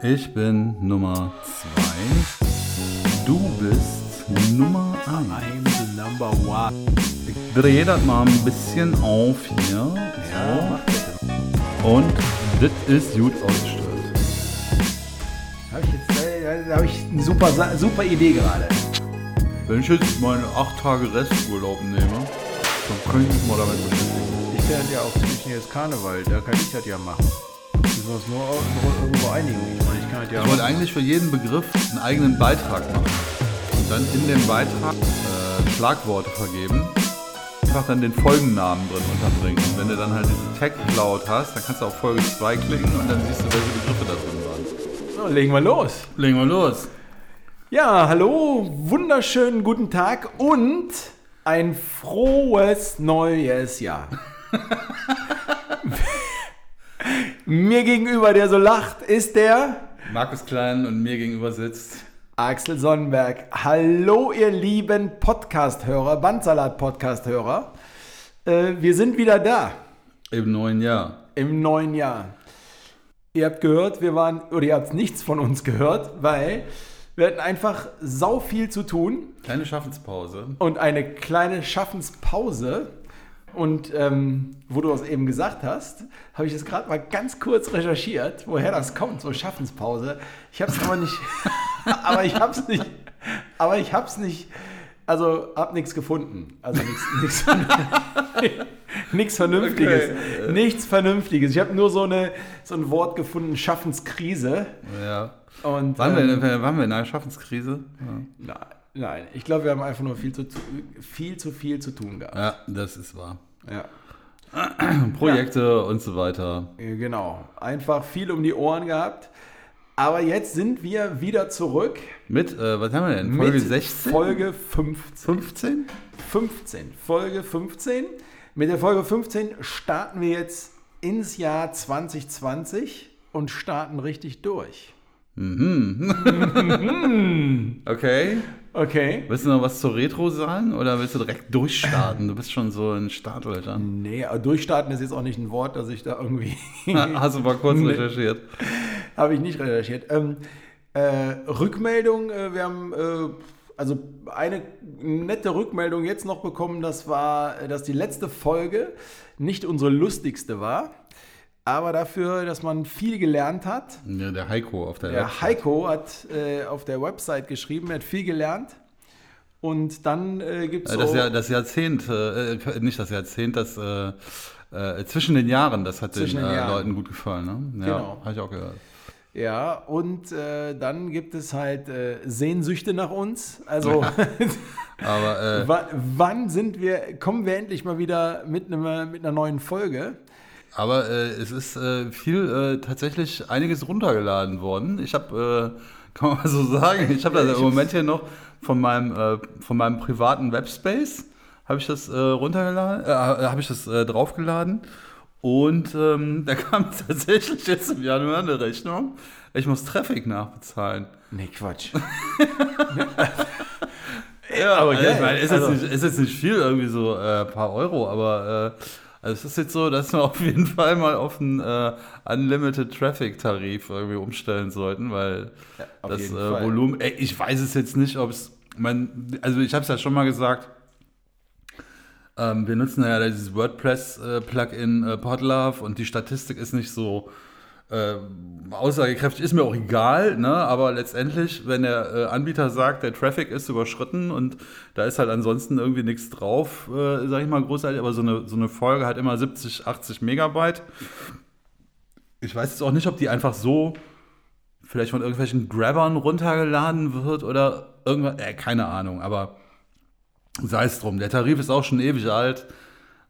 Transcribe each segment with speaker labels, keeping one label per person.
Speaker 1: Ich bin Nummer zwei. Du bist Nummer eins.
Speaker 2: I'm the number one.
Speaker 1: Ich drehe das mal ein bisschen auf hier.
Speaker 2: Ja, bitte.
Speaker 1: Und das ist gut ausgestellt.
Speaker 2: Habe ich jetzt äh, da hab ich eine super, super Idee gerade.
Speaker 1: Wenn ich jetzt meine 8 Tage Resturlaub nehme, dann kann ich mich mal damit beschäftigen.
Speaker 2: Ich werde ja auch zwischen jetzt Karneval, da kann ich das ja machen. Müssen wir uns nur irgendwo einigen. Das ja
Speaker 1: Ich wollte eigentlich für jeden Begriff einen eigenen Beitrag machen. Und dann in dem Beitrag äh, Schlagworte vergeben. Einfach dann den Folgennamen drin unterbringen. Und wenn du dann halt diese Tag-Cloud hast, dann kannst du auf Folge 2 klicken und dann siehst du, welche Begriffe da drin waren.
Speaker 2: So, legen wir los.
Speaker 1: Legen wir los.
Speaker 2: Ja, hallo, wunderschönen guten Tag und ein frohes neues Jahr. Mir gegenüber, der so lacht, ist der
Speaker 1: Markus Klein und mir gegenüber sitzt.
Speaker 2: Axel Sonnenberg. Hallo, ihr lieben Podcast-Hörer, Bandsalat-Podcast-Hörer. Äh, wir sind wieder da
Speaker 1: Im neuen Jahr.
Speaker 2: im neuen Jahr. Ihr habt gehört, wir waren, oder ihr habt nichts von uns gehört, weil wir hatten einfach sau viel zu tun.
Speaker 1: Kleine Schaffenspause.
Speaker 2: und eine kleine Schaffenspause. Und ähm, wo du es eben gesagt hast, habe ich das gerade mal ganz kurz recherchiert, woher das kommt, so Schaffenspause. Ich habe es aber nicht, aber ich habe es nicht, aber ich habe es nicht, also habe nichts gefunden. Also nichts, nichts, nichts Vernünftiges.
Speaker 1: Okay.
Speaker 2: Nichts Vernünftiges. Ich habe nur so, eine, so ein Wort gefunden, Schaffenskrise.
Speaker 1: Ja.
Speaker 2: Und,
Speaker 1: Waren,
Speaker 2: ähm,
Speaker 1: wir, waren wir in einer Schaffenskrise?
Speaker 2: Nein, nein, ich glaube, wir haben einfach nur viel zu, viel zu viel zu tun gehabt.
Speaker 1: Ja, das ist wahr.
Speaker 2: Ja.
Speaker 1: Projekte und so weiter.
Speaker 2: Genau, einfach viel um die Ohren gehabt. Aber jetzt sind wir wieder zurück.
Speaker 1: Mit, äh, was haben wir denn? Folge
Speaker 2: mit
Speaker 1: 16?
Speaker 2: Folge 15.
Speaker 1: 15?
Speaker 2: 15. Folge 15. Mit der Folge 15 starten wir jetzt ins Jahr 2020 und starten richtig durch.
Speaker 1: Okay.
Speaker 2: Okay.
Speaker 1: Willst du noch was zur Retro sagen oder willst du direkt durchstarten? Du bist schon so ein Startlöcher.
Speaker 2: Nee, aber durchstarten ist jetzt auch nicht ein Wort, dass ich da irgendwie.
Speaker 1: Hast du mal kurz recherchiert?
Speaker 2: Habe ich nicht recherchiert. Ähm, äh, Rückmeldung, äh, wir haben äh, also eine nette Rückmeldung jetzt noch bekommen, das war, äh, dass die letzte Folge nicht unsere lustigste war, aber dafür, dass man viel gelernt hat.
Speaker 1: Ja, der Heiko auf der,
Speaker 2: Der
Speaker 1: Website.
Speaker 2: Heiko hat äh, auf der Website geschrieben, er hat viel gelernt. Und dann äh, gibt es
Speaker 1: Äh, Das, Jahr, das Jahrzehnt, äh, äh, nicht das Jahrzehnt, das äh, äh, zwischen den Jahren, das hat den,
Speaker 2: Zwischen den Jahren.
Speaker 1: Leuten gut gefallen. Ne? Ja,
Speaker 2: Genau.
Speaker 1: habe ich auch gehört.
Speaker 2: Ja, und dann gibt es halt Sehnsüchte nach uns. Also
Speaker 1: Aber
Speaker 2: Wa- wann sind wir, kommen wir endlich mal wieder mit, einem, mit einer neuen Folge?
Speaker 1: Aber äh, es ist äh, viel äh, tatsächlich einiges runtergeladen worden. Ich habe, äh, kann man mal so sagen, ich habe das im Moment hier noch von meinem, äh, von meinem privaten Webspace, habe ich das äh, runtergeladen, äh, habe ich das draufgeladen. Und ähm, da kam tatsächlich jetzt im Januar eine Rechnung. Ich muss Traffic nachbezahlen.
Speaker 2: Nee, Quatsch.
Speaker 1: Ja,
Speaker 2: aber geil.
Speaker 1: ich meine, ist,
Speaker 2: Also-
Speaker 1: jetzt nicht, ist jetzt nicht viel, irgendwie so ein paar Euro, aber also es ist jetzt so, dass wir auf jeden Fall mal auf einen äh, Unlimited Traffic Tarif irgendwie umstellen sollten, weil
Speaker 2: auf
Speaker 1: das äh. Volumen, ey, ich weiß es jetzt nicht, ob es, also ich habe es ja schon mal gesagt, ähm, wir nutzen ja dieses WordPress-Plugin äh, Podlove und die Statistik ist nicht so äh, aussagekräftig, ist mir auch egal, ne? aber letztendlich, wenn der äh, Anbieter sagt, der Traffic ist überschritten und da ist halt ansonsten irgendwie nichts drauf, äh, sag ich mal großartig, aber so eine, so eine Folge hat immer 70, 80 Megabyte. Ich weiß jetzt auch nicht, ob die einfach so vielleicht von irgendwelchen Grabbern runtergeladen wird oder irgendwas, äh, keine Ahnung, aber sei es drum. Der Tarif ist auch schon ewig alt.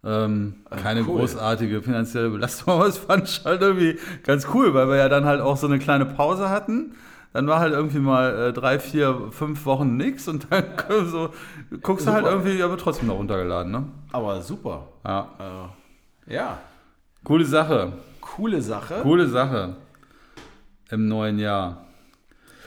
Speaker 1: Ähm, keine
Speaker 2: cool.
Speaker 1: großartige finanzielle Belastung, aber das fand ich halt irgendwie ganz cool, weil wir ja dann halt auch so eine kleine Pause hatten. Dann war halt irgendwie mal äh, drei, vier, fünf Wochen nix und dann so, guckst du halt
Speaker 2: Super.
Speaker 1: irgendwie, aber trotzdem noch runtergeladen, ne?
Speaker 2: Aber super.
Speaker 1: Ja.
Speaker 2: Äh, ja,
Speaker 1: Coole Sache.
Speaker 2: coole Sache.
Speaker 1: Coole Sache. Im neuen Jahr.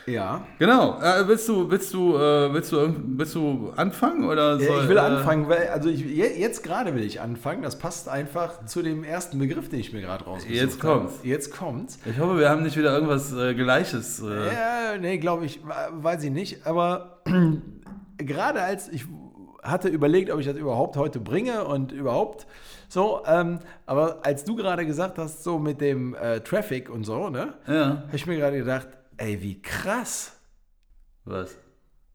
Speaker 2: Ja.
Speaker 1: Genau. Äh, willst du, willst du, äh, willst du, willst du anfangen oder
Speaker 2: Ja,
Speaker 1: soll,
Speaker 2: ich will
Speaker 1: äh,
Speaker 2: anfangen, weil, also ich, je- jetzt gerade will ich anfangen. Das passt einfach zu dem ersten Begriff, den ich mir gerade rausgesucht
Speaker 1: Jetzt
Speaker 2: habe.
Speaker 1: kommt's.
Speaker 2: Jetzt kommt's.
Speaker 1: Ich hoffe, wir haben nicht wieder irgendwas äh, Gleiches. Äh,
Speaker 2: Ja, nee, glaube ich, weiß ich nicht. Aber gerade als ich hatte überlegt, ob ich das überhaupt heute bringe und überhaupt so, ähm, aber als du gerade gesagt hast, so mit dem äh, Traffic und so, ne,
Speaker 1: ja.
Speaker 2: habe ich mir gerade gedacht, ey, wie krass.
Speaker 1: Was?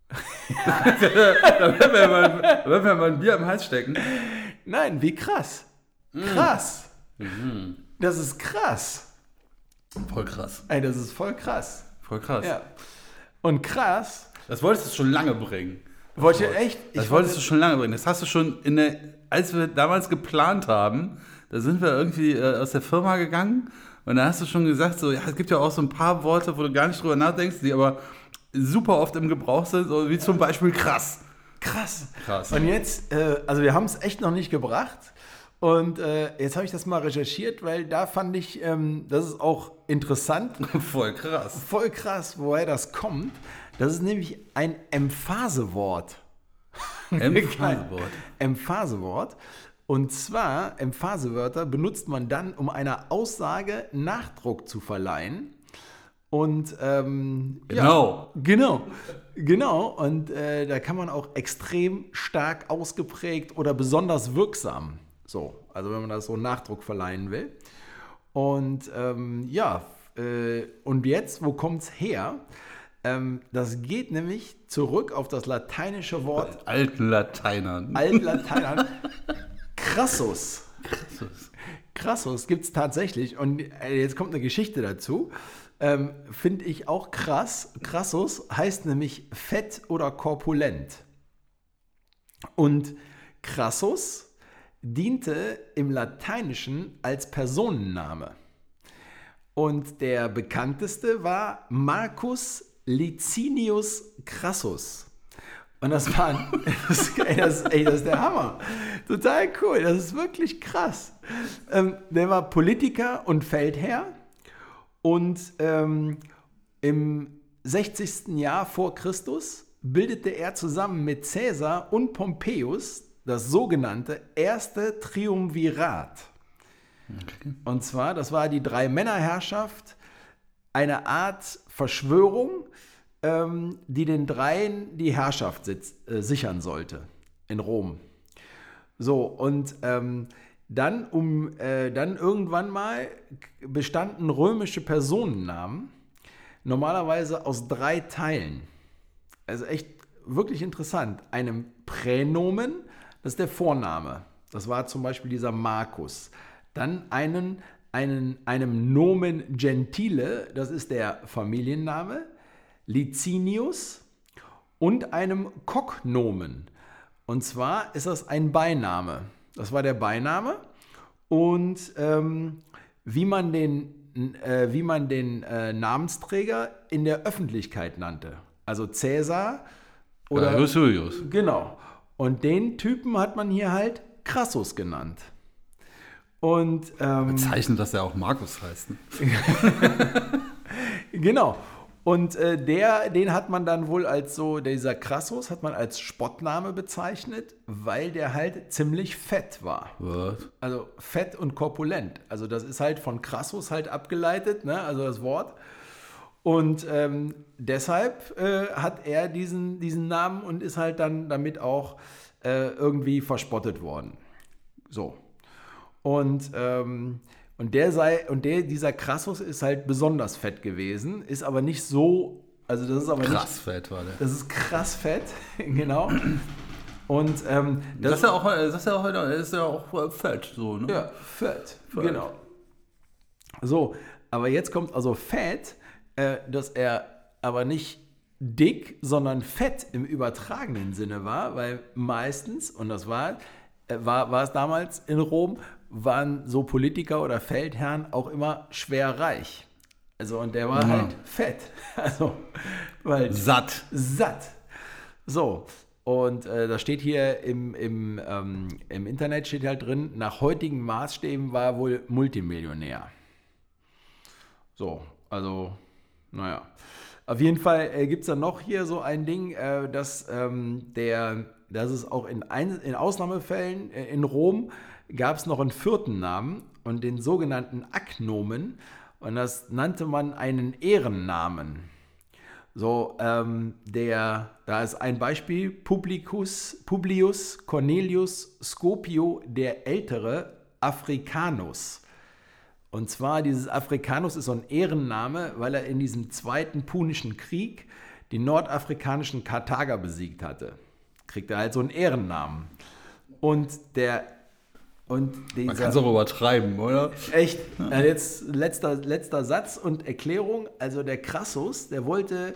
Speaker 1: da wird mir, mal, mir mal ein Bier am Hals stecken.
Speaker 2: Nein, wie krass. Krass. Das ist krass.
Speaker 1: Voll krass.
Speaker 2: Ey, das ist voll krass.
Speaker 1: Voll krass.
Speaker 2: Ja. Und krass,
Speaker 1: Das wolltest du schon lange bringen.
Speaker 2: wollte ich echt.
Speaker 1: Das
Speaker 2: Ich
Speaker 1: wolltest du schon lange bringen. Das hast du schon in der, als wir damals geplant haben, da sind wir irgendwie äh, aus der Firma gegangen und da hast du schon gesagt, so, ja, es gibt ja auch so ein paar Worte, wo du gar nicht drüber nachdenkst, die aber super oft im Gebrauch sind, so wie zum Beispiel krass.
Speaker 2: Krass.
Speaker 1: Krass.
Speaker 2: Und jetzt, äh, also wir haben es echt noch nicht gebracht. Und äh, jetzt habe ich das mal recherchiert, weil da fand ich, ähm, das ist auch interessant,
Speaker 1: Voll krass.
Speaker 2: voll krass, woher das kommt. Das ist nämlich ein Emphasewort.
Speaker 1: Emphasewort.
Speaker 2: Emphasewort. Und zwar, Emphasewörter benutzt man dann, um einer Aussage Nachdruck zu verleihen. Und ähm,
Speaker 1: Genau.
Speaker 2: Ja, genau. Genau. Und äh, da kann man auch extrem stark ausgeprägt oder besonders wirksam. So, also wenn man das so Nachdruck verleihen will. Und ähm, ja, äh, und jetzt, wo kommt es her? Ähm, das geht nämlich zurück auf das lateinische Wort
Speaker 1: Alten Lateinern.
Speaker 2: Altlatein. Crassus. Crassus gibt es tatsächlich. Und äh, jetzt kommt eine Geschichte dazu. Ähm, Finde ich auch krass. Crassus heißt nämlich fett oder korpulent. Und Crassus diente im Lateinischen als Personenname. Und der bekannteste war Marcus Licinius Crassus. Und das war, das, ey, das, ey, das ist der Hammer. Total cool, das ist wirklich krass. Ähm, der war Politiker und Feldherr und ähm, im 60. Jahr vor Christus bildete er zusammen mit Caesar und Pompeius das sogenannte erste Triumvirat. Und zwar, das war die Drei-Männer-Herrschaft, eine Art Verschwörung, ähm, die den Dreien die Herrschaft sitz, äh, sichern sollte in Rom. So, und ähm, dann, um, äh, dann irgendwann mal bestanden römische Personennamen normalerweise aus drei Teilen. Also echt wirklich interessant. Einem Pränomen, das ist der Vorname. Das war zum Beispiel dieser Markus. Dann einen, einen, einem Nomen Gentile, das ist der Familienname, Licinius und einem Cognomen. Und zwar ist das ein Beiname. Das war der Beiname. Und ähm, wie man den, äh, wie man den äh, Namensträger in der Öffentlichkeit nannte. Also Cäsar oder.
Speaker 1: Gaius Julius.
Speaker 2: Genau. Und den Typen hat man hier halt Crassus genannt. Und ähm,
Speaker 1: Zeichnet, dass er auch Markus heißt. Ne?
Speaker 2: genau. Und äh, der, den hat man dann wohl als so, dieser Crassus hat man als Spottname bezeichnet, weil der halt ziemlich fett war.
Speaker 1: What?
Speaker 2: Also fett und korpulent. Also das ist halt von Crassus halt abgeleitet, ne? also das Wort. Und ähm, deshalb äh, hat er diesen, diesen Namen und ist halt dann damit auch äh, irgendwie verspottet worden. So. Und, ähm, und der sei, und der, dieser Crassus ist halt besonders fett gewesen, ist aber nicht so, also das ist aber
Speaker 1: Krass
Speaker 2: nicht,
Speaker 1: fett war der.
Speaker 2: das ist krass fett, genau. Und ähm,
Speaker 1: Das ist ja auch, das ist ja auch, das ist ja auch äh, fett, so, ne?
Speaker 2: Ja, fett.
Speaker 1: Fett.
Speaker 2: Genau. So, aber jetzt kommt also fett, äh, dass er aber nicht dick, sondern fett im übertragenen Sinne war, weil meistens, und das war, äh, war, war es damals in Rom, waren so Politiker oder Feldherren auch immer schwer reich. Also, und der war
Speaker 1: Ja.
Speaker 2: halt fett. Also, weil
Speaker 1: Satt.
Speaker 2: satt. So, und äh, da steht hier im, im, ähm, im Internet steht halt drin, nach heutigen Maßstäben war er wohl Multimillionär. So, also, naja. Auf jeden Fall äh, gibt es dann noch hier so ein Ding, äh, dass ähm, der, dass es auch in, ein, in Ausnahmefällen äh, in Rom gab es noch einen vierten Namen und den sogenannten Agnomen. Und das nannte man einen Ehrennamen. So, ähm, der, da ist ein Beispiel, Publicus, Publius Cornelius Scopio der Ältere Africanus. Und zwar dieses Africanus ist so ein Ehrenname, weil er in diesem zweiten Punischen Krieg die nordafrikanischen Karthager besiegt hatte. Kriegt er halt so einen Ehrennamen. Und der und
Speaker 1: Man
Speaker 2: dieser,
Speaker 1: kann es auch übertreiben, oder?
Speaker 2: Echt. Äh, jetzt letzter, letzter Satz und Erklärung. Also der Crassus, der wollte,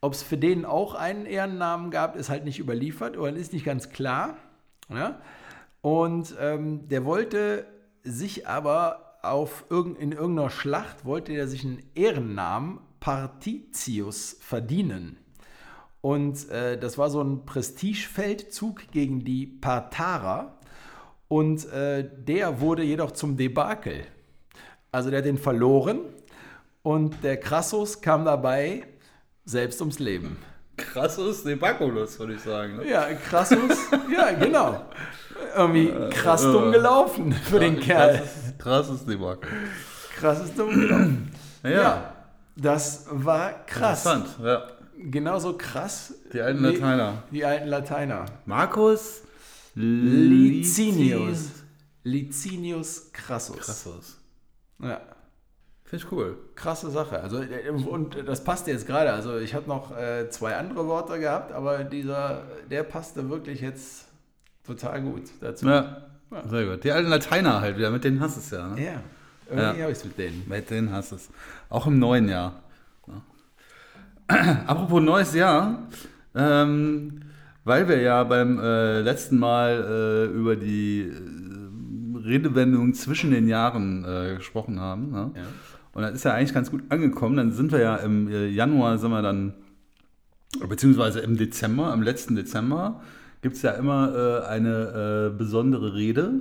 Speaker 2: ob es für den auch einen Ehrennamen gab, ist halt nicht überliefert oder ist nicht ganz klar. Ja? Und ähm, der wollte sich aber auf irgend, in irgendeiner Schlacht, wollte er sich einen Ehrennamen Partitius verdienen. Und äh, das war so ein Prestigefeldzug gegen die Partharer. Und äh, der wurde jedoch zum Debakel. Also der hat den verloren und der Crassus kam dabei selbst ums Leben.
Speaker 1: Krasses Debakulus, würde ich sagen. Ne?
Speaker 2: Ja, Crassus, ja, genau. Irgendwie krass dumm gelaufen für den Kerl.
Speaker 1: Krasses, krasses Debakel.
Speaker 2: Krass ist dumm gelaufen.
Speaker 1: Ja,
Speaker 2: Ja, das war krass.
Speaker 1: interessant. Ja.
Speaker 2: Genauso krass.
Speaker 1: Die alten Lateiner.
Speaker 2: Die alten Lateiner.
Speaker 1: Markus
Speaker 2: Licinius. Licinius Crassus.
Speaker 1: Krassus.
Speaker 2: Ja.
Speaker 1: Finde ich cool.
Speaker 2: Krasse Sache. Also, äh, und das passte jetzt gerade. Also, ich habe noch äh, zwei andere Worte gehabt, aber dieser, der passte wirklich jetzt total gut dazu.
Speaker 1: Ja, sehr gut. Die alten Lateiner halt wieder, mit denen hast du es ja. Ne?
Speaker 2: Ja, irgendwie
Speaker 1: Ja.
Speaker 2: habe ich es mit denen.
Speaker 1: Mit denen hast du es. Auch im neuen Jahr. Ja. Apropos neues Jahr, ähm, weil wir ja beim äh, letzten Mal äh, über die äh, Redewendung zwischen den Jahren äh, gesprochen haben. Ne?
Speaker 2: Ja.
Speaker 1: Und das ist ja eigentlich ganz gut angekommen. Dann sind wir ja im äh, Januar, sind wir dann, beziehungsweise im Dezember, am letzten Dezember, gibt es ja immer eine besondere Rede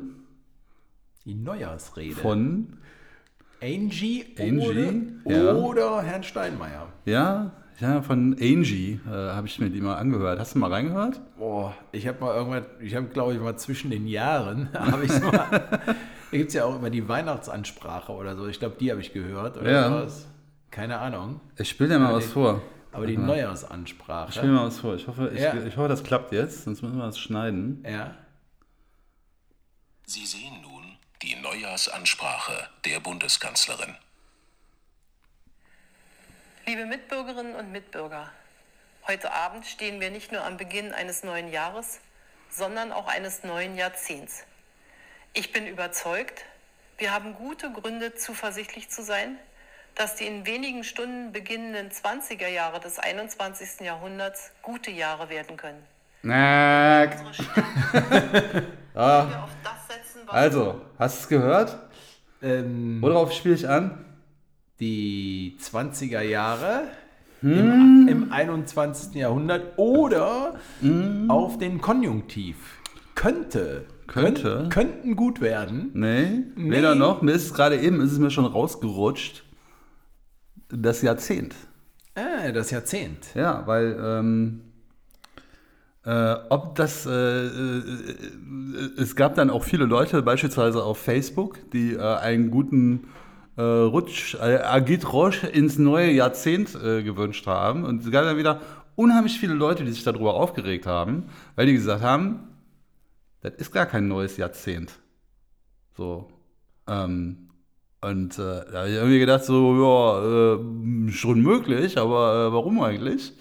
Speaker 2: Die Neujahrsrede.
Speaker 1: von
Speaker 2: Angie,
Speaker 1: Angie,
Speaker 2: oder,
Speaker 1: ja.
Speaker 2: oder Herrn Steinmeier.
Speaker 1: Ja, ja, von Angie äh, habe ich mir die mal angehört. Hast du mal reingehört?
Speaker 2: Boah, ich habe mal irgendwann, ich habe glaube ich mal zwischen den Jahren, habe ich mal, da gibt es ja auch immer die Weihnachtsansprache oder so. Ich glaube, die habe ich gehört oder
Speaker 1: Ja.
Speaker 2: sowas. Keine Ahnung.
Speaker 1: Ich spiele dir mal
Speaker 2: Aber
Speaker 1: was
Speaker 2: die-
Speaker 1: vor.
Speaker 2: Aber die
Speaker 1: mal. Ich
Speaker 2: Neujahrsansprache.
Speaker 1: spiele mal was vor. Ich hoffe, ich,
Speaker 2: Ja.
Speaker 1: ich hoffe, das klappt jetzt, sonst müssen wir das schneiden.
Speaker 2: Ja.
Speaker 3: Sie sehen nun die Neujahrsansprache der Bundeskanzlerin.
Speaker 4: Liebe Mitbürgerinnen und Mitbürger, heute Abend stehen wir nicht nur am Beginn eines neuen Jahres, sondern auch eines neuen Jahrzehnts. Ich bin überzeugt, wir haben gute Gründe, zuversichtlich zu sein, dass die in wenigen Stunden beginnenden 20er Jahre des 21. Jahrhunderts gute Jahre werden können.
Speaker 1: Na, ah,
Speaker 4: wir auf das setzen, was
Speaker 1: also, hast du es gehört?
Speaker 2: Ähm,
Speaker 1: Worauf spiele ich an?
Speaker 2: Die 20er Jahre
Speaker 1: Hm.
Speaker 2: im, im 21. Jahrhundert oder
Speaker 1: Hm.
Speaker 2: auf den Konjunktiv. Könnte.
Speaker 1: Könnte?
Speaker 2: Könnt, könnten gut werden.
Speaker 1: Nee,
Speaker 2: Nee.
Speaker 1: weder noch. Mir ist gerade eben, ist es mir schon rausgerutscht. Das Jahrzehnt.
Speaker 2: Ah, das Jahrzehnt.
Speaker 1: Ja, weil ähm, äh, ob das, äh, äh, es gab dann auch viele Leute, beispielsweise auf Facebook, die äh, einen guten äh, Rutsch, äh, Agit Roche ins neue Jahrzehnt äh, gewünscht haben. Und es gab dann wieder unheimlich viele Leute, die sich darüber aufgeregt haben, weil die gesagt haben, das ist gar kein neues Jahrzehnt. So. Ähm, und äh, da habe ich irgendwie gedacht, so, ja, äh, schon möglich, aber äh, warum eigentlich?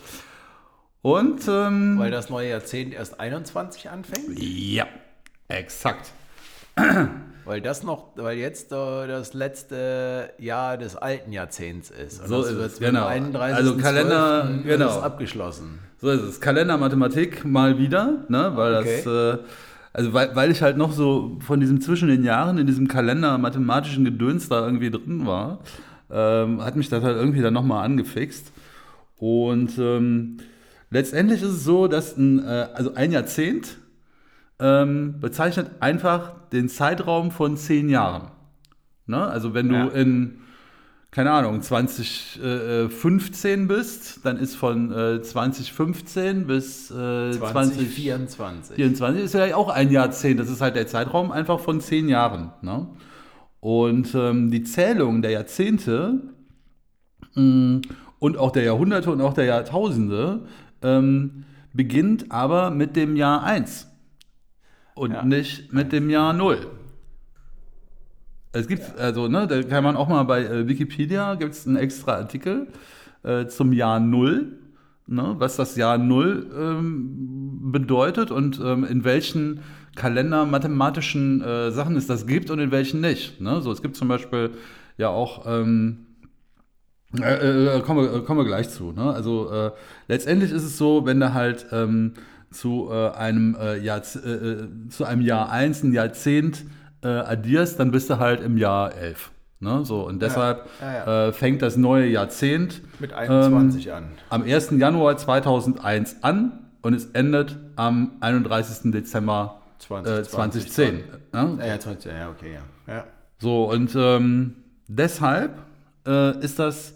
Speaker 1: Und, ähm,
Speaker 2: Weil das neue Jahrzehnt erst 21 anfängt.
Speaker 1: ja, exakt.
Speaker 2: Weil das noch, weil jetzt äh, das letzte Jahr des alten Jahrzehnts ist. Und
Speaker 1: So
Speaker 2: das
Speaker 1: ist es, genau.
Speaker 2: 31.12.
Speaker 1: Also Kalender, genau.
Speaker 2: es abgeschlossen.
Speaker 1: So ist es. Kalender Mathematik mal wieder, ne? Weil
Speaker 2: Okay.
Speaker 1: das, äh, also weil, weil ich halt noch so von diesem zwischen den Jahren in diesem Kalender mathematischen Gedöns da irgendwie drin war, ähm, hat mich das halt irgendwie dann nochmal angefixt. Und ähm, letztendlich ist es so, dass ein, äh, also ein Jahrzehnt ähm, bezeichnet einfach den Zeitraum von zehn Jahren. Ne? Also wenn du
Speaker 2: Ja.
Speaker 1: in keine Ahnung, 2015 bist, dann ist von äh, 2015 bis äh, 2024
Speaker 2: 2024.
Speaker 1: ist ja auch ein Jahrzehnt. Das ist halt der Zeitraum einfach von zehn Jahren. Ne? Und ähm, die Zählung der Jahrzehnte mh, und auch der Jahrhunderte und auch der Jahrtausende ähm, beginnt aber mit dem Jahr 1 und
Speaker 2: Ja.
Speaker 1: nicht mit dem Jahr 0. Es gibt, also, ne, da kann man auch mal bei äh, Wikipedia, gibt es einen extra Artikel äh, zum Jahr Null, ne, was das Jahr Null ähm, bedeutet und ähm, in welchen Kalender mathematischen äh, Sachen es das gibt und in welchen nicht. Ne? So, es gibt zum Beispiel ja auch, ähm, äh, äh, kommen, wir, kommen wir gleich zu. Ne? Also äh, letztendlich ist es so, wenn du halt ähm, zu, äh, einem, äh, Jahr, äh, äh, zu einem Jahr 1 ein Jahrzehnt äh, addierst, dann bist du halt im Jahr 11. Ne? So, und deshalb
Speaker 2: ja,
Speaker 1: Äh, fängt das neue Jahrzehnt
Speaker 2: Mit 21
Speaker 1: ähm,
Speaker 2: an.
Speaker 1: am 1. Januar 2001 an und es endet am 31. Dezember äh, 2010. Ne?
Speaker 2: Ja, ja, 20, ja, okay, ja. ja.
Speaker 1: So, und ähm, deshalb äh, ist das,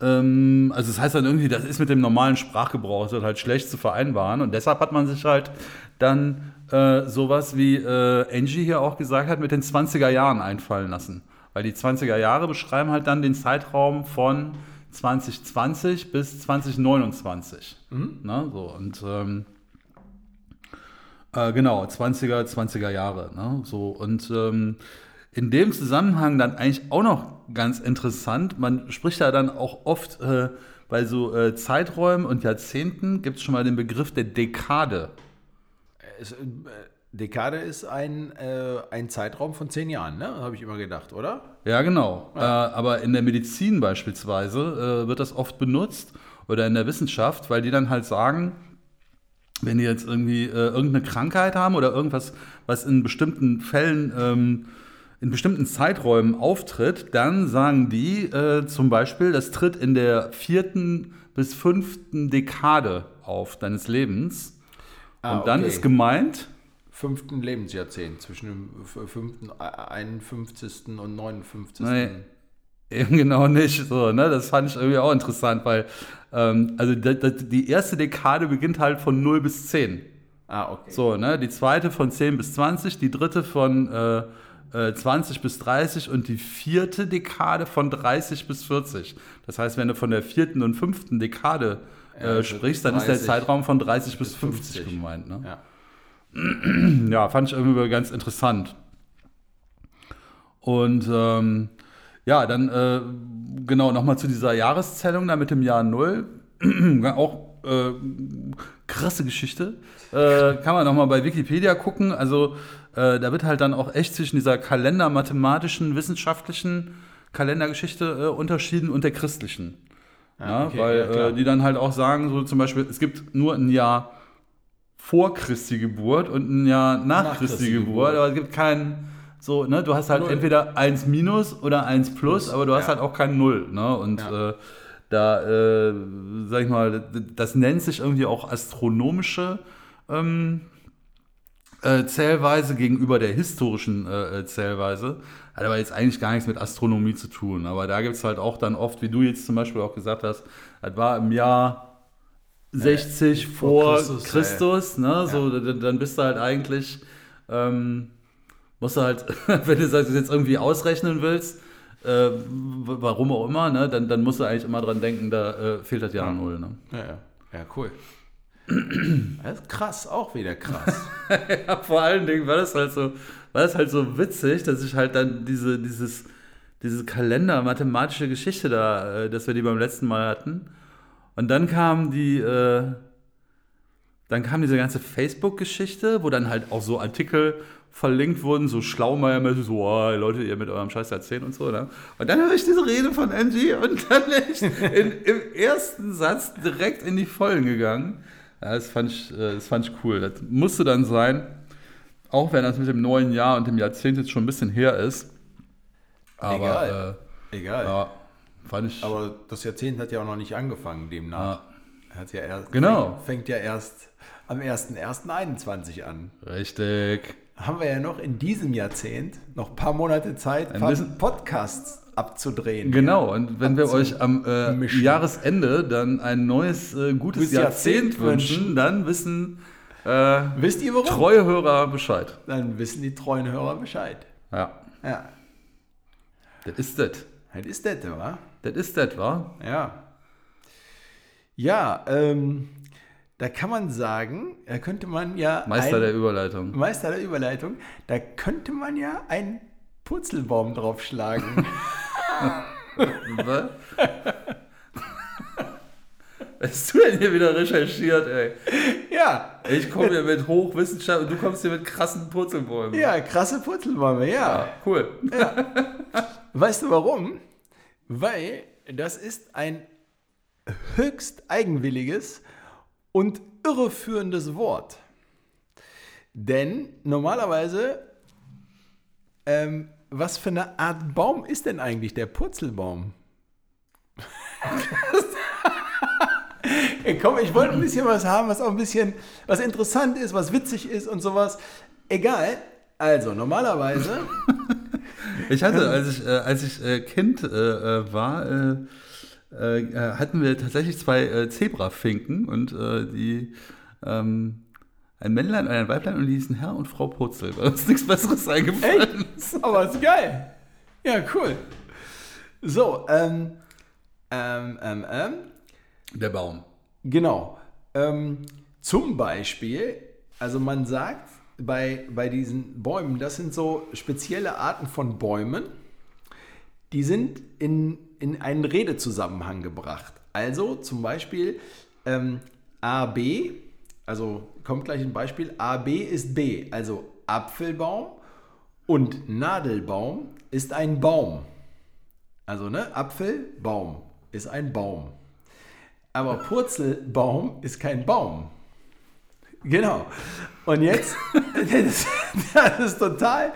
Speaker 1: ähm, also das heißt dann irgendwie, das ist mit dem normalen Sprachgebrauch halt schlecht zu vereinbaren und deshalb hat man sich halt dann äh, sowas, wie äh, Angie hier auch gesagt hat, mit den 20er Jahren einfallen lassen. Weil die 20er Jahre beschreiben halt dann den Zeitraum von 2020 bis 2029. Ne, so, und ähm, äh, genau, 20er, 20er Jahre. Ne? So, und ähm, in dem Zusammenhang dann eigentlich auch noch ganz interessant, man spricht ja dann auch oft äh, bei so äh, Zeiträumen und Jahrzehnten, gibt es schon mal den Begriff der Dekade.
Speaker 2: Es, äh, Dekade ist ein, äh, ein Zeitraum von zehn Jahren, ne? Habe ich immer gedacht, oder?
Speaker 1: Ja, genau. Äh, aber in der Medizin beispielsweise äh, wird das oft benutzt oder in der Wissenschaft, weil die dann halt sagen, wenn die jetzt irgendwie äh, irgendeine Krankheit haben oder irgendwas, was in bestimmten Fällen, ähm, in bestimmten Zeiträumen auftritt, dann sagen die äh, zum Beispiel, das tritt in der vierten bis fünften Dekade auf deines Lebens.
Speaker 2: Ah,
Speaker 1: Und dann
Speaker 2: okay.
Speaker 1: ist gemeint,
Speaker 2: Fünften Lebensjahrzehnt, zwischen dem fünften, äh, 51. und 59.
Speaker 1: Nee. Eben genau nicht. So, ne? Das fand ich irgendwie auch interessant, weil ähm, also die erste Dekade beginnt halt von 0 bis 10.
Speaker 2: Ah, okay.
Speaker 1: So, ne? Die zweite von 10 bis 20, die dritte von äh, äh, 20 bis 30 und die vierte Dekade von 30 bis 40. Das heißt, wenn du von der vierten und fünften Dekade
Speaker 2: Ja,
Speaker 1: äh,
Speaker 2: also
Speaker 1: sprichst, dann ist der
Speaker 2: 30
Speaker 1: Zeitraum von 30 bis 50,
Speaker 2: 50.
Speaker 1: gemeint. Ne?
Speaker 2: Ja.
Speaker 1: Ja, fand ich irgendwie ganz interessant. Und ähm, ja, dann äh, genau nochmal zu dieser Jahreszählung da mit dem Jahr Null. Auch äh, krasse Geschichte. Äh, kann man nochmal bei Wikipedia gucken. Also äh, da wird halt dann auch echt zwischen dieser kalendermathematischen, wissenschaftlichen Kalendergeschichte äh, unterschieden und der christlichen. Ja,
Speaker 2: okay,
Speaker 1: weil
Speaker 2: ja,
Speaker 1: äh, die dann halt auch sagen, so zum Beispiel, es gibt nur ein Jahr vor Christi Geburt und ein Jahr nach,
Speaker 2: Nach
Speaker 1: Christi,
Speaker 2: Christi
Speaker 1: Geburt,
Speaker 2: Geburt.
Speaker 1: aber es gibt keinen, so, ne, du hast halt
Speaker 2: Null.
Speaker 1: entweder 1 minus oder 1 plus, aber du hast
Speaker 2: ja.
Speaker 1: halt auch kein Null, ne, und
Speaker 2: Ja.
Speaker 1: äh, da, äh, sag ich mal, das nennt sich irgendwie auch astronomische ähm, äh, Zählweise gegenüber der historischen äh, äh, Zählweise. Hat aber jetzt eigentlich gar nichts mit Astronomie zu tun. Aber da gibt es halt auch dann oft, wie du jetzt zum Beispiel auch gesagt hast, das war im Jahr 60 vor
Speaker 2: Christus,
Speaker 1: Christus,
Speaker 2: ey.
Speaker 1: ne? So, dann, bist du halt eigentlich, ähm, musst du halt, wenn du das jetzt irgendwie ausrechnen willst, äh, warum auch immer, ne? dann, dann musst du eigentlich immer dran denken, da äh, fehlt das Jahr Null. Ne?
Speaker 2: Ja, ja. ja, cool. Das ist krass, auch wieder krass.
Speaker 1: Ja, vor allen Dingen war das halt so, war das halt so witzig, dass ich halt dann diese, dieses, diese Kalender, mathematische Geschichte da, äh, dass wir die beim letzten Mal hatten. Und dann kam die, äh, dann kam diese ganze Facebook-Geschichte, wo dann halt auch so Artikel verlinkt wurden, so schlaumeier so, oh, Leute, ihr mit eurem Scheiß erzählen und so, ne? Und dann höre ich diese Rede von Angie und dann echt in, im ersten Satz direkt in die Vollen gegangen. Ja, das fand ich, äh, das fand ich cool. Das musste dann sein, auch wenn das mit dem neuen Jahr und dem Jahrzehnt jetzt schon ein bisschen her ist. Aber,
Speaker 2: Egal. Egal.
Speaker 1: Äh, ja, fand ich.
Speaker 2: Aber das Jahrzehnt hat ja auch noch nicht angefangen, demnach. Hat ja erst,
Speaker 1: Genau.
Speaker 2: Fängt, ja erst am 01.01.21 an.
Speaker 1: Richtig.
Speaker 2: Haben wir ja noch in diesem Jahrzehnt noch ein paar Monate Zeit, Ein paar
Speaker 1: bisschen-
Speaker 2: Podcasts abzudrehen.
Speaker 1: Genau, und wenn wir euch am äh. Jahresende dann ein neues, äh, gutes Jahrzehnt,
Speaker 2: Jahrzehnt
Speaker 1: wünschen,
Speaker 2: wünschen.
Speaker 1: dann wissen äh,
Speaker 2: Wisst ihr warum?
Speaker 1: treue Hörer Bescheid.
Speaker 2: Dann wissen die treuen Hörer Bescheid.
Speaker 1: Ja,
Speaker 2: Ja,
Speaker 1: das ist das.
Speaker 2: das ist das, wa?
Speaker 1: Das ist das, wa?
Speaker 2: Ja. Ja, ähm, da kann man sagen, da könnte man ja.
Speaker 1: Meister
Speaker 2: ein,
Speaker 1: der Überleitung.
Speaker 2: Meister der Überleitung, da könnte man ja einen Purzelbaum draufschlagen.
Speaker 1: Was? Was hast du denn hier wieder recherchiert, ey?
Speaker 2: ja,
Speaker 1: Ich komme hier mit Hochwissenschaft und du kommst hier mit krassen Purzelbäumen.
Speaker 2: ja, krasse Purzelbäume, ja.
Speaker 1: Ja, cool.
Speaker 2: Weißt du warum? Weil das ist ein höchst eigenwilliges und irreführendes Wort. Denn normalerweise, ähm, was für eine Art Baum ist denn eigentlich der Purzelbaum? Ey, komm, ich wollte ein bisschen was haben, was auch ein bisschen, was interessant ist, was witzig ist und sowas. Egal. Also, normalerweise
Speaker 1: Ich hatte, als ich, äh, als ich äh, Kind äh, äh, war, äh, äh, hatten wir tatsächlich zwei Zebrafinken und die ähm, ein Männlein und ein Weiblein und die hießen Herr und Frau Purzel. Da ist nichts Besseres eingefallen.
Speaker 2: Aber ist geil. Ja, cool. So, ähm, ähm, ähm, ähm,
Speaker 1: Der Baum.
Speaker 2: genau. Ähm, zum Beispiel, also man sagt bei, bei diesen Bäumen, das sind so spezielle Arten von Bäumen, die sind in, in einen Redezusammenhang gebracht. Also zum Beispiel ähm, AB, also kommt gleich ein Beispiel, AB ist B, also Apfelbaum und Nadelbaum ist ein Baum. Also ne, Apfel, Baum ist ein Baum. Aber Purzelbaum ist kein Baum. Genau. Und jetzt, das, das ist total,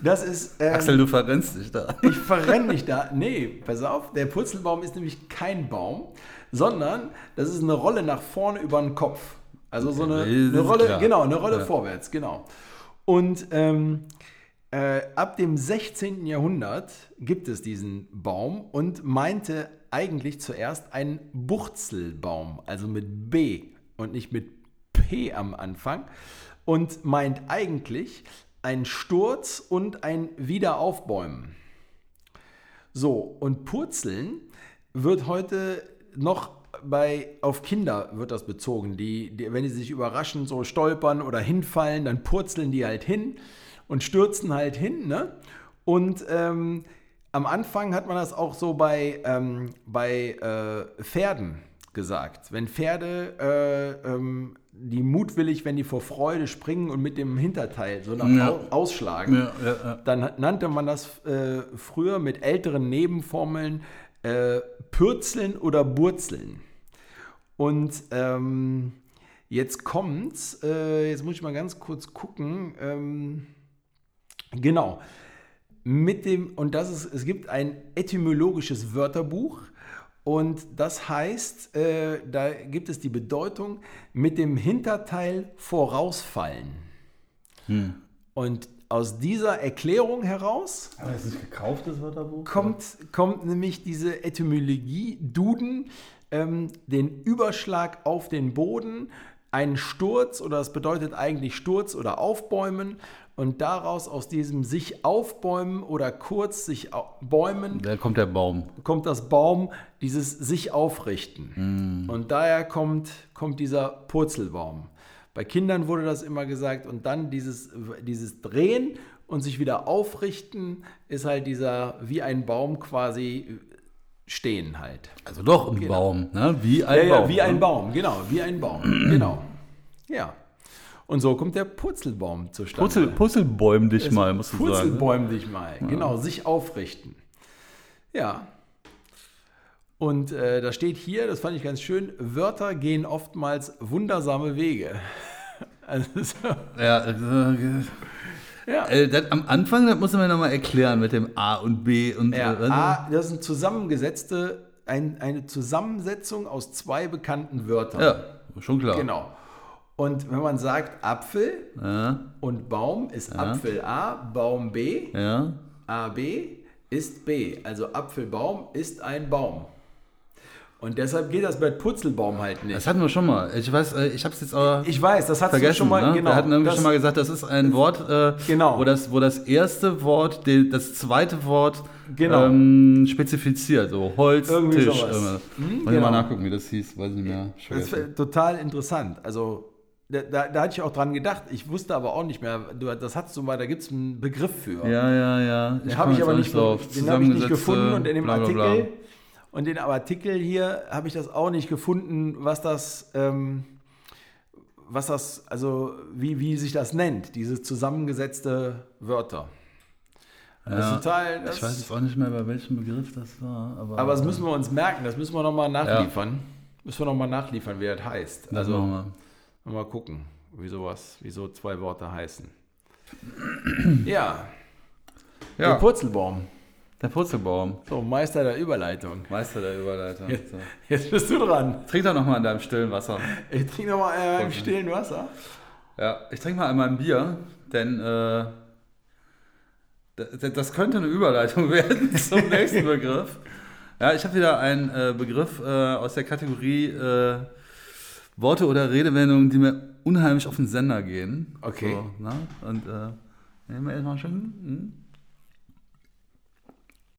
Speaker 2: das ist, ähm,
Speaker 1: Axel, du verrennst dich da.
Speaker 2: ich verrenne mich da. Nee, pass auf, der Purzelbaum ist nämlich kein Baum, sondern das ist eine Rolle nach vorne über den Kopf. Also so eine, eine Rolle,
Speaker 1: klar.
Speaker 2: genau, eine Rolle
Speaker 1: Ja.
Speaker 2: vorwärts, genau. Und ähm, äh, ab dem 16. Jahrhundert gibt es diesen Baum und meinte eigentlich zuerst einen Burzelbaum, also mit B und nicht mit P am Anfang und meint eigentlich ein Sturz und ein Wiederaufbäumen. So, und Purzeln wird heute noch bei, auf Kinder wird das bezogen. Die, die, wenn die sich überraschen, so stolpern oder hinfallen, dann purzeln die halt hin und stürzen halt hin. Ne? Und ähm, am Anfang hat man das auch so bei, ähm, bei äh, Pferden gesagt. Wenn Pferde, äh, ähm, die mutwillig, wenn die vor Freude springen und mit dem Hinterteil so nach
Speaker 1: Ja.
Speaker 2: au ausschlagen,
Speaker 1: Ja, ja, ja.
Speaker 2: dann nannte man das äh, früher mit älteren Nebenformeln äh, Pürzeln oder Burzeln. Und ähm, jetzt kommt's, äh, jetzt muss ich mal ganz kurz gucken. Ähm, genau. Mit dem, und das ist, es gibt ein etymologisches Wörterbuch. Und das heißt, äh, da gibt es die Bedeutung mit dem Hinterteil vorausfallen. Und aus dieser Erklärung heraus
Speaker 1: Aber ist nicht gekauft, das Wörterbuch?
Speaker 2: kommt, kommt nämlich diese Etymologie Duden, ähm, den Überschlag auf den Boden, ein Sturz oder das bedeutet eigentlich Sturz oder Aufbäumen und daraus aus diesem sich aufbäumen oder kurz sich bäumen
Speaker 1: Da kommt der Baum.
Speaker 2: kommt das Baum, dieses sich aufrichten. Und daher kommt, kommt dieser Purzelbaum. Bei Kindern wurde das immer gesagt und dann dieses, dieses Drehen und sich wieder aufrichten ist halt dieser wie ein Baum quasi stehen halt.
Speaker 1: Also doch ein Baum, ne? Wie ein
Speaker 2: Ja, ja,
Speaker 1: Baum.
Speaker 2: wie ein
Speaker 1: ne?
Speaker 2: Baum, genau, wie ein Baum, genau. Ja. Und so kommt der Purzelbaum zustande.
Speaker 1: Purzel, Purzelbäum dich mal, musst du sagen.
Speaker 2: Purzelbäum dich mal, genau, sich aufrichten. Ja. Und äh, da steht hier, das fand ich ganz schön, Wörter gehen oftmals wundersame Wege. Also, so,
Speaker 1: Ja, äh,
Speaker 2: ja.
Speaker 1: äh, das am Anfang, das muss man nochmal erklären mit dem A und B und
Speaker 2: Ja,
Speaker 1: äh,
Speaker 2: A, das sind zusammengesetzte, ein, eine Zusammensetzung aus zwei bekannten Wörtern.
Speaker 1: ja, schon klar.
Speaker 2: Genau. Und wenn man sagt Apfel
Speaker 1: Ja,
Speaker 2: und Baum, ist Apfel A, Baum B,
Speaker 1: ja.
Speaker 2: AB, ist B. Also Apfelbaum ist ein Baum. Und deshalb geht das bei Putzelbaum halt nicht.
Speaker 1: Das hatten wir schon mal. Ich weiß, äh, ich habe es jetzt aber
Speaker 2: Ich weiß, das hast
Speaker 1: vergessen.
Speaker 2: schon mal,
Speaker 1: ne?
Speaker 2: genau.
Speaker 1: wir hatten irgendwie schon mal gesagt, das ist ein Wort, äh,
Speaker 2: Genau.
Speaker 1: wo, das, wo das erste Wort, die, das zweite Wort
Speaker 2: Genau.
Speaker 1: ähm, spezifiziert. So Holz,
Speaker 2: Irgendwie
Speaker 1: Tisch.
Speaker 2: sowas.
Speaker 1: Ich
Speaker 2: genau.
Speaker 1: mal nachgucken, wie das hieß. Weiß nicht mehr. Ich
Speaker 2: Das ist total interessant. Also, da, da, da hatte ich auch dran gedacht. Ich wusste aber auch nicht mehr, du, das hast du mal, da gibt es einen Begriff für.
Speaker 1: Ja, ja, ja.
Speaker 2: Den
Speaker 1: komm
Speaker 2: habe ich aber nicht,
Speaker 1: drauf.
Speaker 2: den habe ich nicht gefunden und in dem
Speaker 1: bla, bla, bla.
Speaker 2: Und in dem Artikel hier habe ich das auch nicht gefunden, was das, ähm, was das, also wie, wie sich das nennt, diese zusammengesetzte Wörter. Das
Speaker 1: Ja,
Speaker 2: total, das,
Speaker 1: Ich weiß jetzt auch nicht mehr, bei welchem Begriff das war. Aber,
Speaker 2: aber das müssen wir uns merken, das müssen wir nochmal nachliefern. Müssen wir nochmal nachliefern, wie das heißt.
Speaker 1: also,
Speaker 2: Also
Speaker 1: machen wir.
Speaker 2: mal gucken, wie sowas, wie so zwei Worte heißen. Ja, der
Speaker 1: Ja,
Speaker 2: Purzelbaum.
Speaker 1: Der Purzelbaum.
Speaker 2: So, Meister der Überleitung.
Speaker 1: Meister der Überleitung.
Speaker 2: Jetzt,
Speaker 1: So.
Speaker 2: jetzt bist du dran.
Speaker 1: Trink doch noch mal in deinem stillen Wasser.
Speaker 2: Ich trinke nochmal äh, im
Speaker 1: Okay.
Speaker 2: stillen Wasser.
Speaker 1: Ja, ich trinke mal einmal ein Bier, denn äh, das könnte eine Überleitung werden zum nächsten Begriff. Ja, ich habe wieder einen äh, Begriff äh, aus der Kategorie äh, Worte oder Redewendungen, die mir unheimlich auf den Sender gehen.
Speaker 2: Okay.
Speaker 1: So, na? Und äh, nehmen wir erstmal schön. Hm?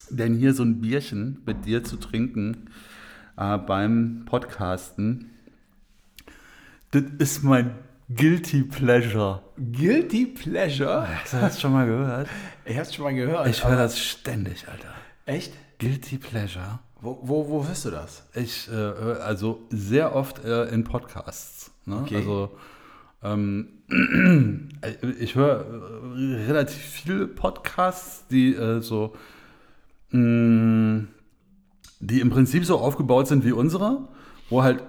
Speaker 1: Denn hier so ein Bierchen mit dir zu trinken äh, beim Podcasten, das ist mein Guilty Pleasure.
Speaker 2: Guilty Pleasure.
Speaker 1: Hast du das schon mal gehört?
Speaker 2: Ich hab's schon mal gehört.
Speaker 1: Ich höre das ständig, Alter.
Speaker 2: Echt?
Speaker 1: Guilty Pleasure.
Speaker 2: Wo, wo, wo hörst du das?
Speaker 1: Ich, äh, höre also sehr oft äh, in Podcasts. Ne?
Speaker 2: Okay.
Speaker 1: Also, ähm, ich höre äh, relativ viele Podcasts, die äh, so, die im Prinzip so aufgebaut sind wie unsere, wo halt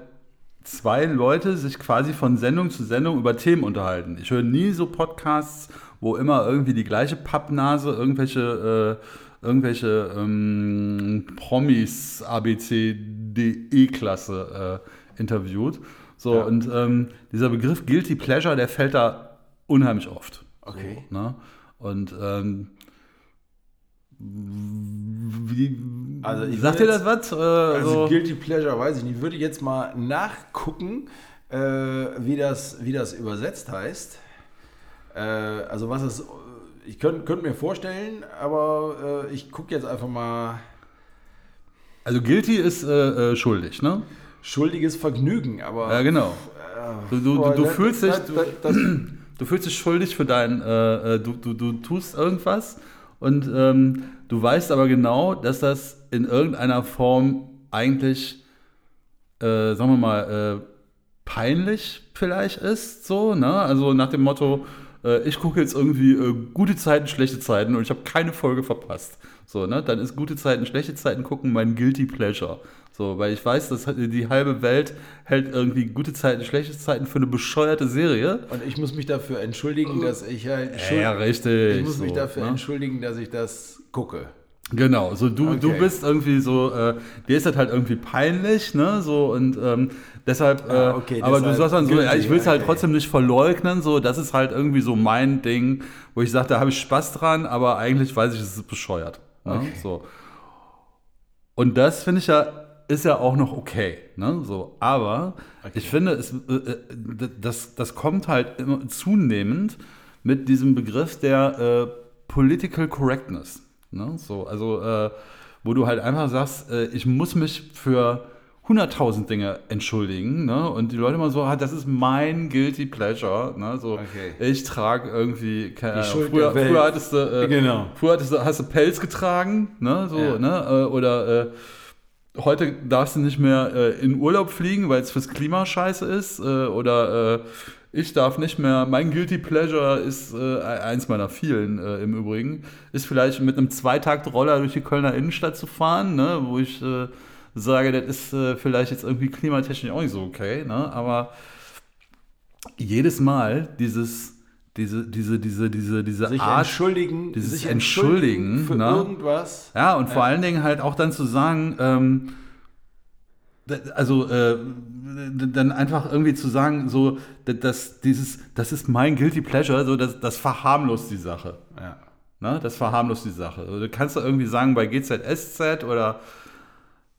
Speaker 1: zwei Leute sich quasi von Sendung zu Sendung über Themen unterhalten. Ich höre nie so Podcasts, wo immer irgendwie die gleiche Pappnase irgendwelche, äh, irgendwelche ähm, Promis ABC, DE-Klasse äh, interviewt. So,
Speaker 2: Ja.
Speaker 1: und ähm, dieser Begriff Guilty Pleasure, der fällt da unheimlich oft.
Speaker 2: Okay.
Speaker 1: So, ne? Und ähm,
Speaker 2: Also
Speaker 1: sagt ihr das was? Äh,
Speaker 2: Also
Speaker 1: so-
Speaker 2: Guilty Pleasure weiß ich nicht. Ich würde jetzt mal nachgucken, äh, wie, das, wie das übersetzt heißt. Äh, also was es. Ich könnte könnt mir vorstellen, aber äh, ich gucke jetzt einfach mal.
Speaker 1: Also guilty ist äh, äh, schuldig, ne?
Speaker 2: Schuldiges Vergnügen, aber.
Speaker 1: Ja, genau. Du, du, du,
Speaker 2: Boah,
Speaker 1: du
Speaker 2: das-
Speaker 1: fühlst dich,
Speaker 2: das-
Speaker 1: du,
Speaker 2: das- das-
Speaker 1: du fühlst dich schuldig für dein, du, du, du tust irgendwas und ähm, du weißt aber genau, dass das in irgendeiner Form eigentlich, äh, sagen wir mal, äh, peinlich vielleicht ist, so, ne? Also nach dem Motto, äh, ich gucke jetzt irgendwie äh, gute Zeiten, schlechte Zeiten und ich habe keine Folge verpasst. So, ne? Dann ist gute Zeiten, schlechte Zeiten gucken mein Guilty Pleasure. So, weil ich weiß, dass die halbe Welt hält irgendwie gute Zeiten, schlechte Zeiten für eine bescheuerte Serie.
Speaker 2: Und ich muss mich dafür entschuldigen, dass ich halt. schuld-
Speaker 1: Ja, richtig.
Speaker 2: Ich muss mich
Speaker 1: so,
Speaker 2: dafür
Speaker 1: ne?
Speaker 2: entschuldigen, dass ich das gucke.
Speaker 1: Genau, so du, du
Speaker 2: Okay.
Speaker 1: bist irgendwie so, äh, dir ist das halt irgendwie peinlich, ne, so und ähm, deshalb, äh,
Speaker 2: Ah, okay,
Speaker 1: aber du sagst dann so, ja, ich will es halt
Speaker 2: okay.
Speaker 1: trotzdem nicht verleugnen, so, das ist halt irgendwie so mein Ding, wo ich sage, da habe ich Spaß dran, aber eigentlich weiß ich, es ist bescheuert, ne,
Speaker 2: Okay.
Speaker 1: so. Und das finde ich ja, ist ja auch noch okay, ne, so, aber ich finde, es, äh, äh, das, das kommt halt immer zunehmend mit diesem Begriff der äh, Political Correctness. Ne? So, also, äh, wo du halt einfach sagst, äh, ich muss mich für 100.000 Dinge entschuldigen. Ne? Und die Leute immer so, ah, das ist mein Guilty Pleasure. Ne? So,
Speaker 2: Okay.
Speaker 1: Ich trage irgendwie, keine Ahnung,
Speaker 2: Schuld
Speaker 1: früher, früher hattest du, äh,
Speaker 2: Genau.
Speaker 1: früher hattest du, hast du Pelz getragen, ne? so,
Speaker 2: Ja.
Speaker 1: ne? Äh, oder äh, heute darfst du nicht mehr äh, in Urlaub fliegen, weil es fürs Klima scheiße ist. Äh, oder äh, ich darf nicht mehr, mein Guilty Pleasure ist äh, eins meiner vielen äh, im Übrigen, ist vielleicht mit einem Zweitakt-Roller durch die Kölner Innenstadt zu fahren, ne? wo ich äh, sage, das ist äh, vielleicht jetzt irgendwie klimatechnisch auch nicht so okay, ne? aber jedes Mal dieses, diese, diese, diese, diese, diese
Speaker 2: Sich
Speaker 1: Art,
Speaker 2: entschuldigen,
Speaker 1: dieses
Speaker 2: sich
Speaker 1: Entschuldigen,
Speaker 2: für
Speaker 1: ne?
Speaker 2: irgendwas.
Speaker 1: Ja, und vor allen Dingen halt auch dann zu sagen, ähm, also äh, dann einfach irgendwie zu sagen, so, dass dieses, das ist mein Guilty Pleasure, so das, das verharmlost die Sache.
Speaker 2: Ja.
Speaker 1: Ne? Das verharmlost die Sache. Also, du kannst da irgendwie sagen, bei GZSZ oder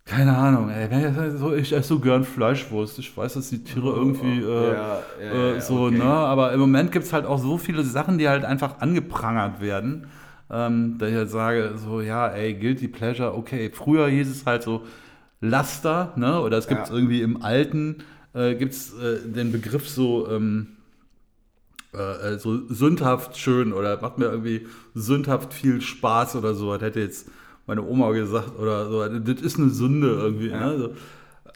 Speaker 1: keine Ahnung, ey, so, ich esse so gern Fleischwurst. Ich weiß, dass die Tiere irgendwie äh,
Speaker 2: Ja, ja,
Speaker 1: äh, so,
Speaker 2: okay.
Speaker 1: ne? Aber im Moment gibt es halt auch so viele Sachen, die halt einfach angeprangert werden. Ähm, da ich halt sage, so, ja, ey, Guilty Pleasure, okay. Früher hieß es halt so Laster, ne? Oder es gibt
Speaker 2: Ja.
Speaker 1: irgendwie im Alten, äh, gibt es äh, den Begriff so, ähm, äh, äh, so sündhaft schön oder macht mir irgendwie sündhaft viel Spaß oder so. Das hätte jetzt meine Oma gesagt oder so. Das ist eine Sünde irgendwie. Ne?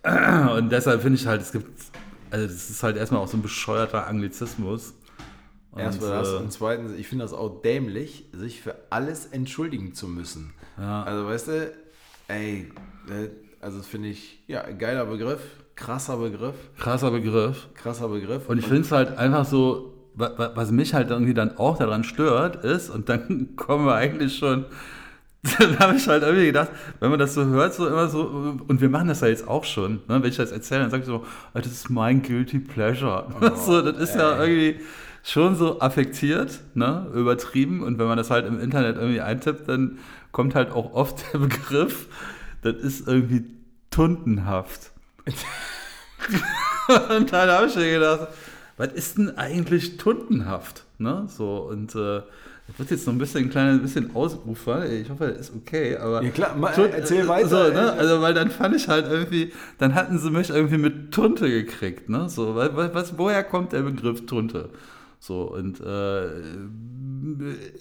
Speaker 1: So. Und deshalb finde ich halt, es gibt, also das ist halt erstmal auch so ein bescheuerter Anglizismus. Und,
Speaker 2: Erstmal das
Speaker 1: äh,
Speaker 2: und zweitens, ich finde das auch dämlich, sich für alles entschuldigen zu müssen.
Speaker 1: Ja.
Speaker 2: Also weißt du, ey, äh, also das finde ich, ja, geiler Begriff, krasser Begriff,
Speaker 1: krasser Begriff.
Speaker 2: krasser Begriff.
Speaker 1: Und ich finde es halt einfach so, wa- wa- was mich halt irgendwie dann auch daran stört, ist, und dann kommen wir eigentlich schon, dann habe ich halt irgendwie gedacht, wenn man das so hört, so immer so, und wir machen das ja jetzt auch schon, ne, wenn ich das erzähle, dann sage ich so, "Ah, das ist mein Guilty Pleasure. so, das ist ja irgendwie schon so affektiert, ne, übertrieben, und wenn man das halt im Internet irgendwie eintippt, dann kommt halt auch oft der Begriff, das ist irgendwie tuntenhaft. Und dann habe ich mir gedacht, was ist denn eigentlich tuntenhaft? Ne? So, und äh, das wird jetzt noch ein bisschen ein kleines bisschen ausufern. Ich hoffe, das ist okay, aber.
Speaker 2: Ja, klar, ma-
Speaker 1: Tun-
Speaker 2: erzähl
Speaker 1: äh,
Speaker 2: weiter.
Speaker 1: So, ne? Also, weil dann fand ich halt irgendwie, dann hatten sie mich irgendwie mit Tunte gekriegt, ne? So, weil, was, woher kommt der Begriff Tunte? So, und äh,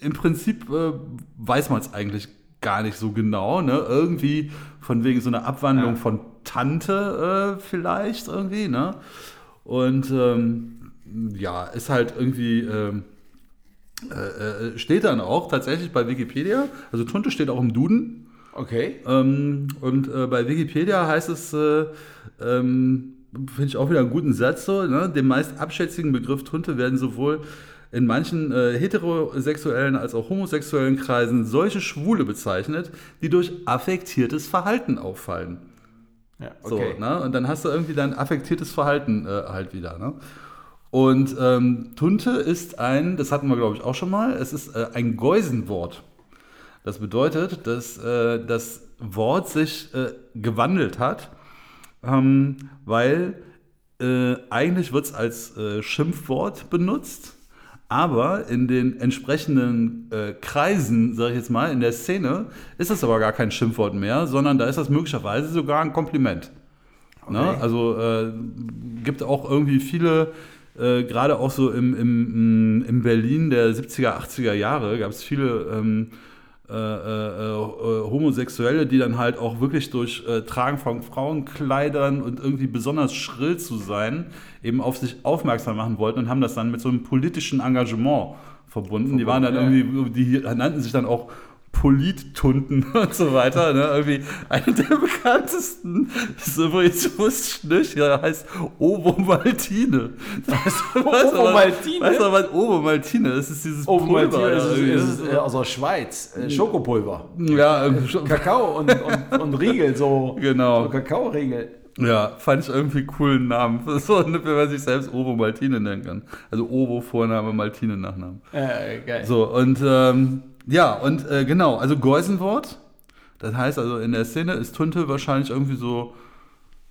Speaker 1: im Prinzip äh, weiß man es eigentlich gar nicht so genau, ne? Irgendwie von wegen so einer Abwandlung
Speaker 2: Ja.
Speaker 1: von Tante äh, vielleicht irgendwie, ne? Und ähm, ja, ist halt irgendwie, ähm, äh, äh, steht dann auch tatsächlich bei Wikipedia, also Tunte steht auch im Duden.
Speaker 2: Okay.
Speaker 1: Ähm, und äh, bei Wikipedia heißt es, äh, ähm, finde ich auch wieder einen guten Satz so, ne? dem meist abschätzigen Begriff Tunte werden sowohl in manchen äh, heterosexuellen als auch homosexuellen Kreisen solche Schwule bezeichnet, die durch affektiertes Verhalten auffallen.
Speaker 2: Ja,
Speaker 1: So,
Speaker 2: okay.
Speaker 1: ne? Und dann hast du irgendwie dein affektiertes Verhalten äh, halt wieder. Ne? Und ähm, Tunte ist ein, das hatten wir glaube ich auch schon mal, es ist äh, ein Geusenwort. Das bedeutet, dass äh, das Wort sich äh, gewandelt hat, ähm, weil äh, eigentlich wird es als äh, Schimpfwort benutzt, aber in den entsprechenden äh, Kreisen, sage ich jetzt mal, in der Szene, ist es aber gar kein Schimpfwort mehr, sondern da ist das möglicherweise sogar ein Kompliment. Ne?
Speaker 2: Okay.
Speaker 1: Also äh, gibt auch irgendwie viele, äh, gerade auch so im, im, im Berlin der 70er, 80er Jahre, gab es viele ähm, äh, äh, äh, Homosexuelle, die dann halt auch wirklich durch äh, Tragen von Frauenkleidern und irgendwie besonders schrill zu sein, eben auf sich aufmerksam machen wollten und haben das dann mit so einem politischen Engagement verbunden. Die waren dann
Speaker 2: Verbunden,
Speaker 1: irgendwie, die nannten sich dann auch Polittunten und so weiter. Ne? Irgendwie eine der bekanntesten ist übrigens, wusste ich nicht, ja, heißt Ovomaltine. Weißt du, weißt du, was-
Speaker 2: Ovomaltine?
Speaker 1: Weißt du, was Ovomaltine ist? Das ist dieses
Speaker 2: Oh,
Speaker 1: Pulver.
Speaker 2: Maltine, es ist, es ist äh, aus der Schweiz. Äh, Schokopulver.
Speaker 1: ja, irgendwie schon-
Speaker 2: Kakao und, und, und Riegel, so,
Speaker 1: Genau.
Speaker 2: so Kakaoriegel.
Speaker 1: Ja, fand ich irgendwie einen coolen Namen. So, wenn man sich selbst Ovo Maltine nennen kann. Also Ovo Vorname, Maltine Nachname.
Speaker 2: Äh, geil.
Speaker 1: So, und ähm, ja, und äh, genau, also Geusenwort. Das heißt also, in der Szene ist Tunte wahrscheinlich irgendwie so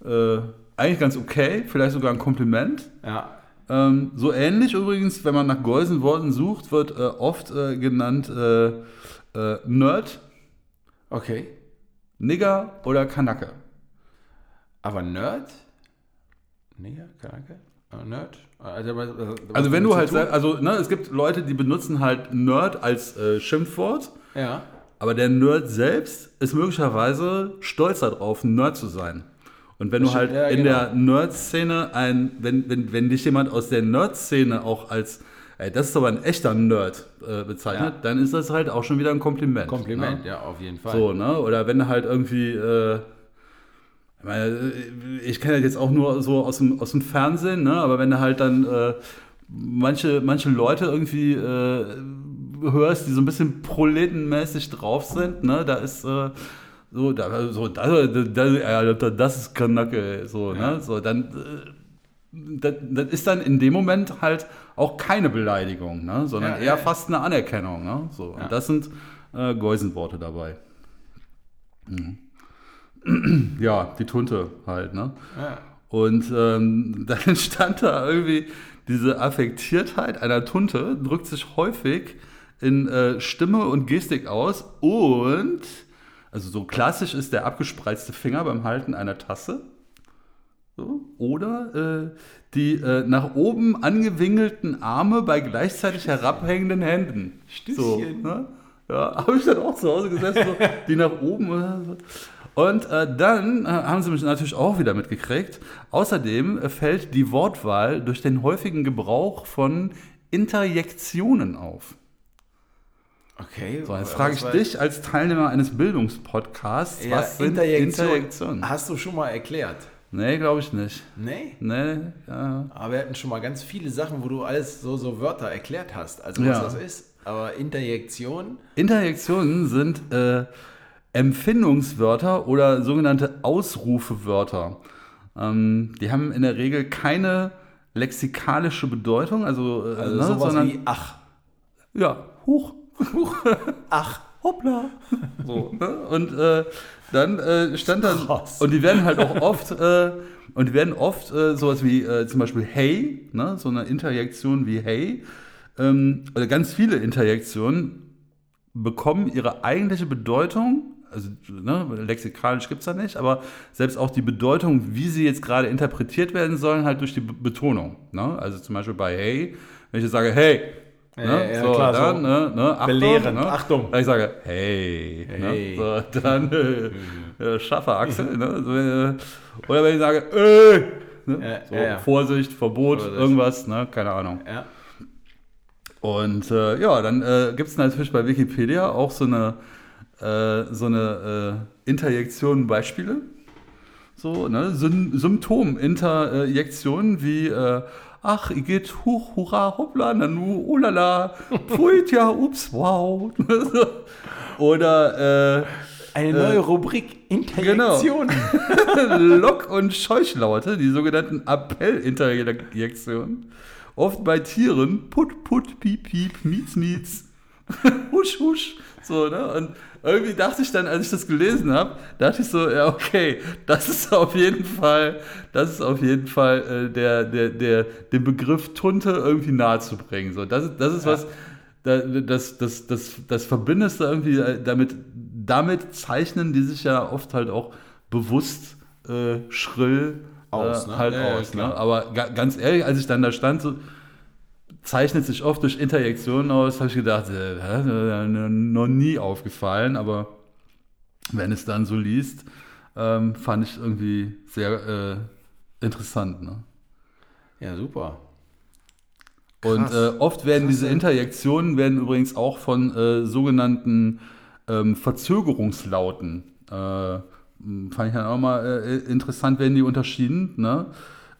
Speaker 1: äh, eigentlich ganz okay, vielleicht sogar ein Kompliment.
Speaker 2: Ja.
Speaker 1: Ähm, so ähnlich übrigens, wenn man nach Geusenworten sucht, wird äh, oft äh, genannt äh, äh, Nerd,
Speaker 2: Okay.
Speaker 1: Nigger oder Kanacke.
Speaker 2: Aber Nerd? Nigger? Kanake? Äh, Nerd? Also, was
Speaker 1: Also wenn du halt sagst, also ne, es gibt Leute, die benutzen halt Nerd als äh, Schimpfwort,
Speaker 2: Ja.
Speaker 1: aber der Nerd selbst ist möglicherweise stolz darauf, ein Nerd zu sein. Und wenn du
Speaker 2: Das
Speaker 1: halt
Speaker 2: stimmt, ja,
Speaker 1: in
Speaker 2: genau.
Speaker 1: der Nerd-Szene ein, wenn, wenn, wenn dich jemand aus der Nerd-Szene auch als, ey, das ist aber ein echter Nerd äh, bezeichnet,
Speaker 2: Ja.
Speaker 1: dann ist das halt auch schon wieder ein Kompliment.
Speaker 2: Kompliment,
Speaker 1: Ne?
Speaker 2: ja, auf jeden Fall.
Speaker 1: So, ne? Oder wenn du halt irgendwie, äh, ich meine, ich kenne das jetzt auch nur so aus dem, aus dem Fernsehen, ne? aber wenn du halt dann äh, manche, manche Leute irgendwie äh, hörst, die so ein bisschen proletenmäßig drauf sind, ne? da ist äh, so, da, so das, das, das ist Kanacke, so,
Speaker 2: Ja.
Speaker 1: ne? so, dann das, das ist dann in dem Moment halt auch keine Beleidigung, ne? sondern
Speaker 2: Ja,
Speaker 1: eher
Speaker 2: ja.
Speaker 1: fast eine Anerkennung. Ne? So. Und das sind äh, Geusenworte dabei. Mhm. Ja, die Tunte halt. Ne?
Speaker 2: Ja.
Speaker 1: Und ähm, dann entstand da irgendwie diese Affektiertheit einer Tunte, drückt sich häufig in äh, Stimme und Gestik aus und, also so klassisch ist der abgespreizte Finger beim Halten einer Tasse. So, oder äh, die äh, nach oben angewinkelten Arme bei gleichzeitig herabhängenden Händen. So,
Speaker 2: Stößchen.
Speaker 1: ne? Ja, habe ich dann auch zu Hause gesessen, so, die nach oben. Und äh, dann äh, haben sie mich natürlich auch wieder mitgekriegt. Außerdem fällt die Wortwahl durch den häufigen Gebrauch von Interjektionen auf.
Speaker 2: Okay.
Speaker 1: So, jetzt frage ich dich als Teilnehmer eines Bildungspodcasts,
Speaker 2: Ja,
Speaker 1: was sind
Speaker 2: Interjektion.
Speaker 1: Interjektionen?
Speaker 2: Hast du schon mal erklärt?
Speaker 1: Nee, glaube ich nicht.
Speaker 2: Nee?
Speaker 1: Nee, ja.
Speaker 2: Aber wir hatten schon mal ganz viele Sachen, wo du alles so, so Wörter erklärt hast. Also was
Speaker 1: Ja.
Speaker 2: das ist. Aber Interjektion,
Speaker 1: Interjektionen sind äh, Empfindungswörter oder sogenannte Ausrufewörter. Ähm, die haben in der Regel keine lexikalische Bedeutung, also, äh,
Speaker 2: also
Speaker 1: ne,
Speaker 2: sowas
Speaker 1: sondern
Speaker 2: wie ach.
Speaker 1: ja, huch,
Speaker 2: Ach.
Speaker 1: hoppla. So, ne? Und äh, dann äh, stand dann,
Speaker 2: Krass.
Speaker 1: und die werden halt auch oft, äh, und die werden oft äh, sowas wie äh, zum Beispiel hey, ne? so eine Interjektion wie hey, ähm, oder ganz viele Interjektionen bekommen ihre eigentliche Bedeutung, also ne, lexikalisch gibt es da nicht, aber selbst auch die Bedeutung, wie sie jetzt gerade interpretiert werden sollen, halt durch die Be Betonung. Ne? Also zum Beispiel bei hey, wenn ich jetzt sage hey,
Speaker 2: Ja,
Speaker 1: ne?
Speaker 2: ja,
Speaker 1: so,
Speaker 2: klar,
Speaker 1: dann,
Speaker 2: so
Speaker 1: ne, ne, Achtung,
Speaker 2: belehrend,
Speaker 1: ne?
Speaker 2: Achtung.
Speaker 1: Wenn ich sage hey,
Speaker 2: Hey.
Speaker 1: Ne? So, dann äh, äh, scharfer Achsel. ne? so, äh, oder wenn ich sage äh, ne?
Speaker 2: Ja,
Speaker 1: so,
Speaker 2: ja.
Speaker 1: Vorsicht, Verbot,
Speaker 2: Vorsicht.
Speaker 1: irgendwas, ne? keine Ahnung.
Speaker 2: Ja.
Speaker 1: Und äh, ja, dann äh, gibt es natürlich bei Wikipedia auch so eine, äh, so eine äh, Interjektion Beispiele. So, ne? Sym Symptom-Interjektionen wie äh, Ach, ich geht huch, hurra, hoppla, nanu, oh lala, pfui, ja, ups, wow. Oder äh,
Speaker 2: Eine neue Rubrik Interjektion.
Speaker 1: Lock- und Scheuchlaute, die sogenannten Appellinterjektionen. Oft bei Tieren, put, put, piep, piep, mietz, mietz, husch, husch. So, ne? Und irgendwie dachte ich dann, als ich das gelesen habe, dachte ich so, ja, okay, das ist auf jeden Fall, das ist auf jeden Fall äh, der, der, der, dem Begriff Tunte irgendwie nahe zu bringen. So, das, ist- das ist was, da- das, das, das, das verbindest du irgendwie äh, damit, damit zeichnen die sich ja oft halt auch bewusst äh, schrill
Speaker 2: Aus,
Speaker 1: äh,
Speaker 2: ne?
Speaker 1: halt
Speaker 2: Ja, ja,
Speaker 1: aus.
Speaker 2: klar.
Speaker 1: ne? Aber ga, ganz ehrlich, als ich dann da stand, so, zeichnet sich oft durch Interjektionen aus, habe ich gedacht, äh, hä, noch nie aufgefallen, aber wenn es dann so liest, ähm, fand ich irgendwie sehr äh, interessant. Ne?
Speaker 2: Ja, super.
Speaker 1: Und äh, oft werden diese. Interjektionen werden übrigens auch von äh, sogenannten ähm, Verzögerungslauten, äh, fand ich dann auch mal äh, interessant, werden die unterschieden. Ne?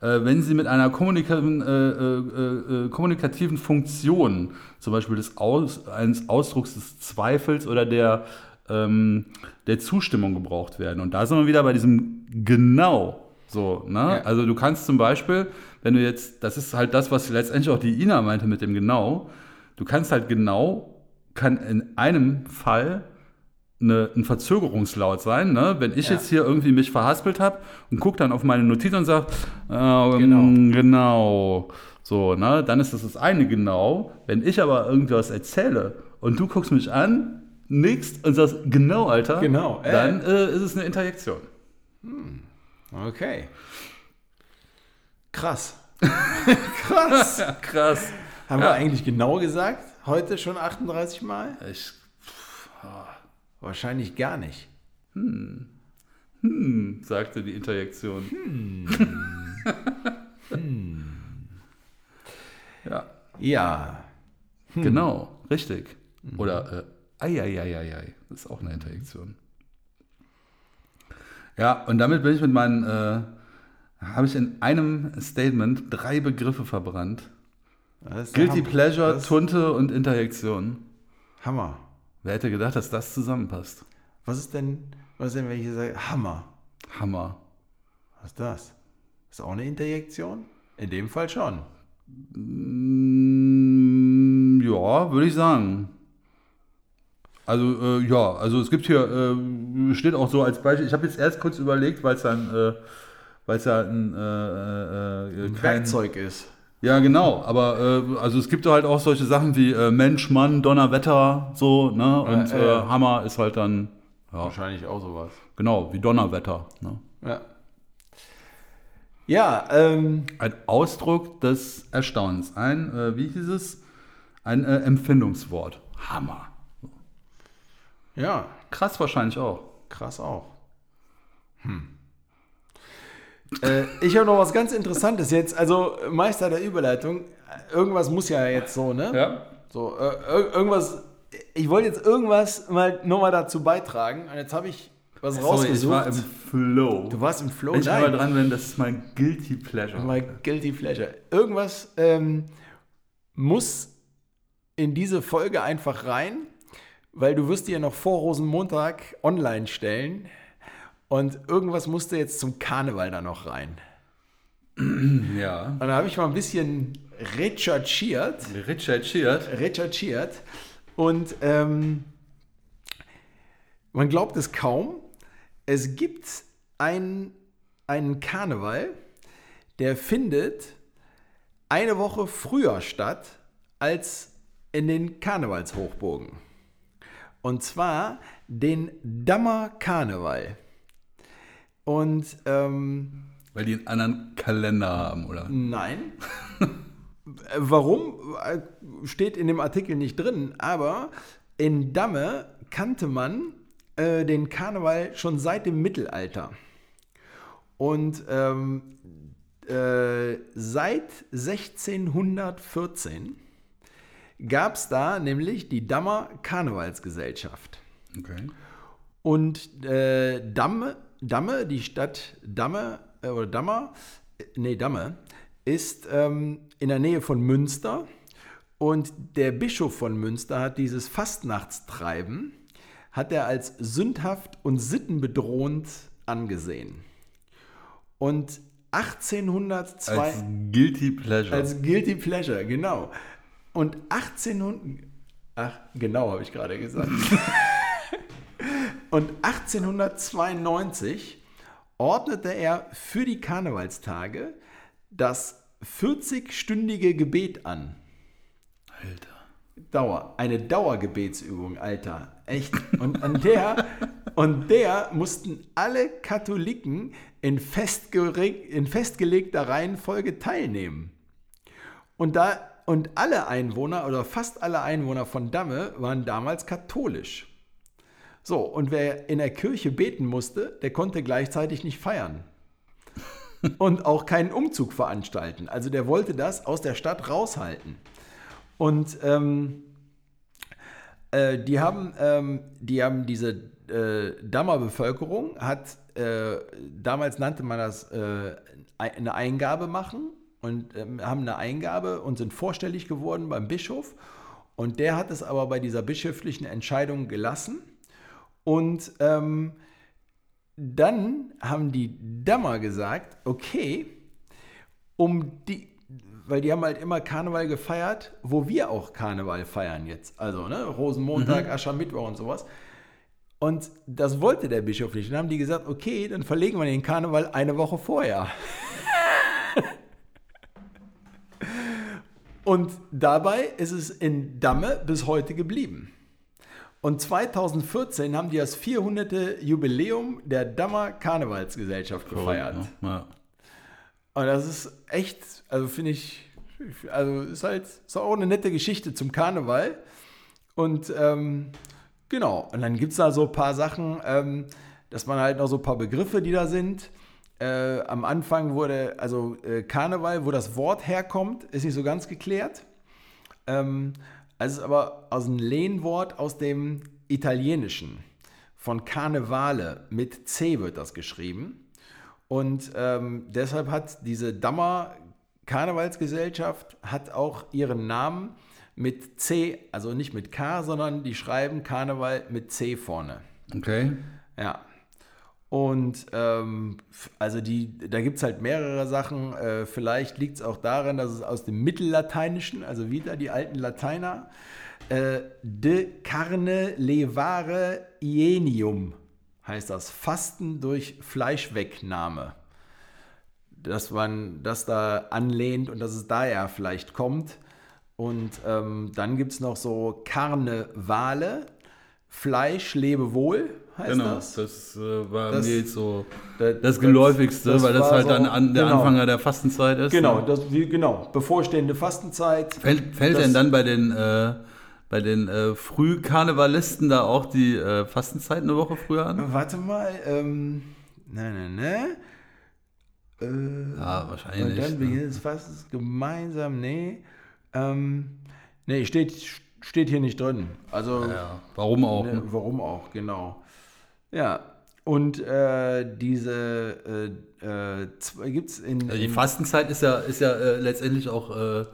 Speaker 1: Äh, wenn sie mit einer kommunikativen, äh, äh, äh, kommunikativen Funktion, zum Beispiel des Aus, eines Ausdrucks des Zweifels oder der, ähm, der Zustimmung gebraucht werden. Und da sind wir wieder bei diesem genau. So, ne?
Speaker 2: Ja.
Speaker 1: Also du kannst zum Beispiel, wenn du jetzt, das ist halt das, was letztendlich auch die Ina meinte mit dem genau, du kannst halt genau, kann in einem Fall eine, ein Verzögerungslaut sein. Ne? Wenn ich
Speaker 2: Ja.
Speaker 1: jetzt hier irgendwie mich verhaspelt habe und gucke dann auf meine Notiz und sage, äh,
Speaker 2: Genau.
Speaker 1: genau, so, ne? dann ist das das eine genau. Wenn ich aber irgendwas erzähle und du guckst mich an, nickst und sagst, genau, Alter,
Speaker 2: Genau, äh.
Speaker 1: dann äh, ist es eine Interjektion.
Speaker 2: Okay. Krass. Krass.
Speaker 1: Krass.
Speaker 2: Haben
Speaker 1: Ja.
Speaker 2: wir eigentlich genau gesagt? Heute schon 38 Mal?
Speaker 1: Ich,
Speaker 2: Wahrscheinlich gar nicht.
Speaker 1: hm, sagte die Interjektion. ja,
Speaker 2: Ja.
Speaker 1: genau, richtig. Oder äh, eieieiei, das ist auch eine Interjektion. Ja, und damit bin ich mit meinen, äh, habe ich in einem Statement drei Begriffe verbrannt. Guilty
Speaker 2: Ham-
Speaker 1: Pleasure, Tunte und Interjektion.
Speaker 2: Hammer.
Speaker 1: Wer hätte gedacht, dass das zusammenpasst?
Speaker 2: Was ist denn, was ist denn, wenn ich sage, Hammer?
Speaker 1: Hammer.
Speaker 2: Was ist das? Ist auch eine Interjektion? In dem Fall schon.
Speaker 1: Mm, Ja, würde ich sagen. Also, äh, ja, also es gibt hier, äh, steht auch so als Beispiel, ich habe jetzt erst kurz überlegt, weil es dann, äh, weil es ja ein, äh, äh, kein,
Speaker 2: Werkzeug ist.
Speaker 1: Ja, genau, aber äh, also es gibt halt auch solche Sachen wie äh, Mensch, Mann, Donnerwetter, so, ne? Und
Speaker 2: Äh,
Speaker 1: Hammer ist halt dann, ja,
Speaker 2: Wahrscheinlich auch sowas.
Speaker 1: genau, wie Donnerwetter. Ne?
Speaker 2: Ja. Ja, ähm,
Speaker 1: Ein Ausdruck des Erstaunens. Ein, äh, wie hieß es? Ein äh, Empfindungswort. Hammer.
Speaker 2: ja,
Speaker 1: Krass wahrscheinlich auch.
Speaker 2: krass auch. Hm. Äh, ich habe noch was ganz Interessantes jetzt. Also, Meister der Überleitung. Irgendwas muss ja jetzt so, ne?
Speaker 1: Ja.
Speaker 2: So, äh, ir- irgendwas. Ich wollte jetzt irgendwas mal nochmal dazu beitragen. Und jetzt habe ich was
Speaker 1: Sorry,
Speaker 2: rausgesucht.
Speaker 1: ich war im Flow.
Speaker 2: du warst im Flow.
Speaker 1: Wenn ich mal dran bin, das ist mein Guilty Pleasure.
Speaker 2: My guilty pleasure. Irgendwas ähm, muss in diese Folge einfach rein, weil du wirst die ja noch vor Rosenmontag online stellen. Und irgendwas musste jetzt zum Karneval da noch rein.
Speaker 1: ja.
Speaker 2: Und da habe ich mal ein bisschen recherchiert.
Speaker 1: Sheard.
Speaker 2: recherchiert und ähm, man glaubt es kaum, es gibt ein, einen Karneval, der findet eine Woche früher statt als in den Karnevalshochburgen. Und zwar den Dammer Karneval. Und ähm,
Speaker 1: Weil die einen anderen Kalender haben, oder?
Speaker 2: Nein. Äh, Warum äh, steht in dem Artikel nicht drin, aber in Damme kannte man äh, den Karneval schon seit dem Mittelalter. Und ähm, äh, seit 1614 gab es da nämlich die Dammer Karnevalsgesellschaft.
Speaker 1: Okay.
Speaker 2: Und äh, Damme, Damme, die Stadt Damme äh, oder Dammer, äh, nee, Damme, ist ähm, in der Nähe von Münster. Und der Bischof von Münster hat dieses Fastnachtstreiben, hat er als sündhaft und sittenbedrohend angesehen. Und 1802
Speaker 1: Als Guilty Pleasure.
Speaker 2: als Guilty Pleasure, genau. Und 1800. Ach, genau, habe ich gerade gesagt. Und 1892 ordnete er für die Karnevalstage das 40-stündige Gebet an.
Speaker 1: Alter.
Speaker 2: Dauer, eine Dauergebetsübung, Alter. Echt. Und an der, und der mussten alle Katholiken in, in festgelegter Reihenfolge teilnehmen. Und, da, und alle Einwohner oder fast alle Einwohner von Damme waren damals katholisch. So, und wer in der Kirche beten musste, der konnte gleichzeitig nicht feiern. Und auch keinen Umzug veranstalten. Also der wollte das aus der Stadt raushalten. Und ähm, äh, die, haben, ähm, die haben diese äh, Dammer hat, äh, damals nannte man das äh, eine Eingabe machen und ähm, haben eine Eingabe und sind vorstellig geworden beim Bischof. Und der hat es aber bei dieser bischöflichen Entscheidung gelassen. Und ähm, dann haben die Dammer gesagt, okay, um die, weil die haben halt immer Karneval gefeiert, wo wir auch Karneval feiern jetzt. Also, ne, Rosenmontag, Aschermittwoch und sowas. Und das wollte der Bischof nicht. Dann haben die gesagt, okay, dann verlegen wir den Karneval eine Woche vorher. Und dabei ist es in Damme bis heute geblieben. Und 2014 haben die das 400. Jubiläum der Dammer Karnevalsgesellschaft gefeiert.
Speaker 1: Ja, ja.
Speaker 2: Und das ist echt, also finde ich, also ist halt ist auch eine nette Geschichte zum Karneval. Und ähm, genau, und dann gibt es da so ein paar Sachen, ähm, dass man halt noch so ein paar Begriffe, die da sind. Äh, am Anfang wurde, also äh, Karneval, wo das Wort herkommt, ist nicht so ganz geklärt. Ähm, also es ist aber aus einem Lehnwort aus dem Italienischen. Von Karnevale mit C wird das geschrieben. Und ähm, deshalb hat diese Dammer Karnevalsgesellschaft hat auch ihren Namen mit C, also nicht mit K, sondern die schreiben Karneval mit C vorne.
Speaker 1: Okay.
Speaker 2: Ja. Und ähm, also die, da gibt es halt mehrere Sachen. Äh, vielleicht liegt es auch daran, dass es aus dem Mittellateinischen, also wieder die alten Lateiner, äh, de carne levare ienium heißt das. Fasten durch Fleischwegnahme. Dass man das da anlehnt und dass es daher vielleicht kommt. Und ähm, dann gibt es noch so Karnevale, Fleisch, Lebewohl heißt
Speaker 1: Genau,
Speaker 2: das.
Speaker 1: das, äh, war
Speaker 2: Das-
Speaker 1: mir jetzt so
Speaker 2: Das-
Speaker 1: das geläufigste,
Speaker 2: das
Speaker 1: weil das halt
Speaker 2: so-
Speaker 1: dann an, der
Speaker 2: genau.
Speaker 1: Anfang der Fastenzeit ist.
Speaker 2: Genau,
Speaker 1: ne?
Speaker 2: das, wie, genau, bevorstehende Fastenzeit.
Speaker 1: Fällt, fällt denn dann bei den, äh, bei den äh, Frühkarnevalisten da auch die äh, Fastenzeit eine Woche früher an?
Speaker 2: Warte mal, ähm, ne, ne, ne. Äh,
Speaker 1: Ja,
Speaker 2: und
Speaker 1: wahrscheinlich.
Speaker 2: dann
Speaker 1: ne?
Speaker 2: beginnt es fast gemeinsam, nee. Ähm, nee, steht, steht hier nicht drin. Also,
Speaker 1: Ja, warum auch?
Speaker 2: ne,
Speaker 1: Ne?
Speaker 2: warum auch, genau. Ja, und äh, diese äh, äh, gibt es in,
Speaker 1: Also die Fastenzeit ist ja, ist ja äh, letztendlich auch äh,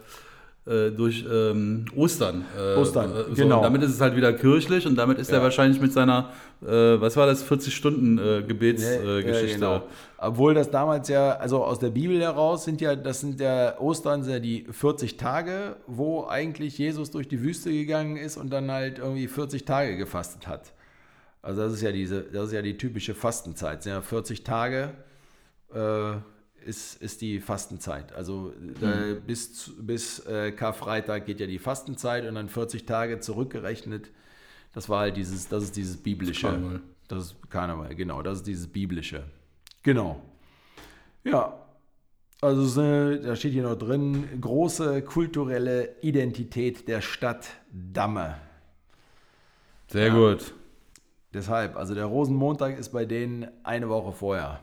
Speaker 1: äh, durch ähm, Ostern.
Speaker 2: Ostern,
Speaker 1: so.
Speaker 2: genau.
Speaker 1: Damit ist es halt wieder kirchlich und damit ist er wahrscheinlich mit seiner, was war das, 40-Stunden-Gebetsgeschichte.
Speaker 2: Ja,
Speaker 1: Äh, Geschichte.
Speaker 2: genau. Obwohl das damals ja, also aus der Bibel heraus sind ja, das sind ja Ostern sind ja die 40 Tage, wo eigentlich Jesus durch die Wüste gegangen ist und dann halt irgendwie 40 Tage gefastet hat. Also das ist ja diese, das ist ja die typische Fastenzeit. Ja 40 Tage äh, ist, ist die Fastenzeit. Also äh, bis, zu- bis äh, Karfreitag geht ja die Fastenzeit und dann 40 Tage zurückgerechnet. Das war halt dieses, das ist dieses biblische.
Speaker 1: Karneval.
Speaker 2: Das ist Karneval, genau. Das ist dieses biblische. Genau. Ja. Also eine- da steht hier noch drin, große kulturelle Identität der Stadt Damme.
Speaker 1: Sehr gut.
Speaker 2: Deshalb, also der Rosenmontag ist bei denen eine Woche vorher.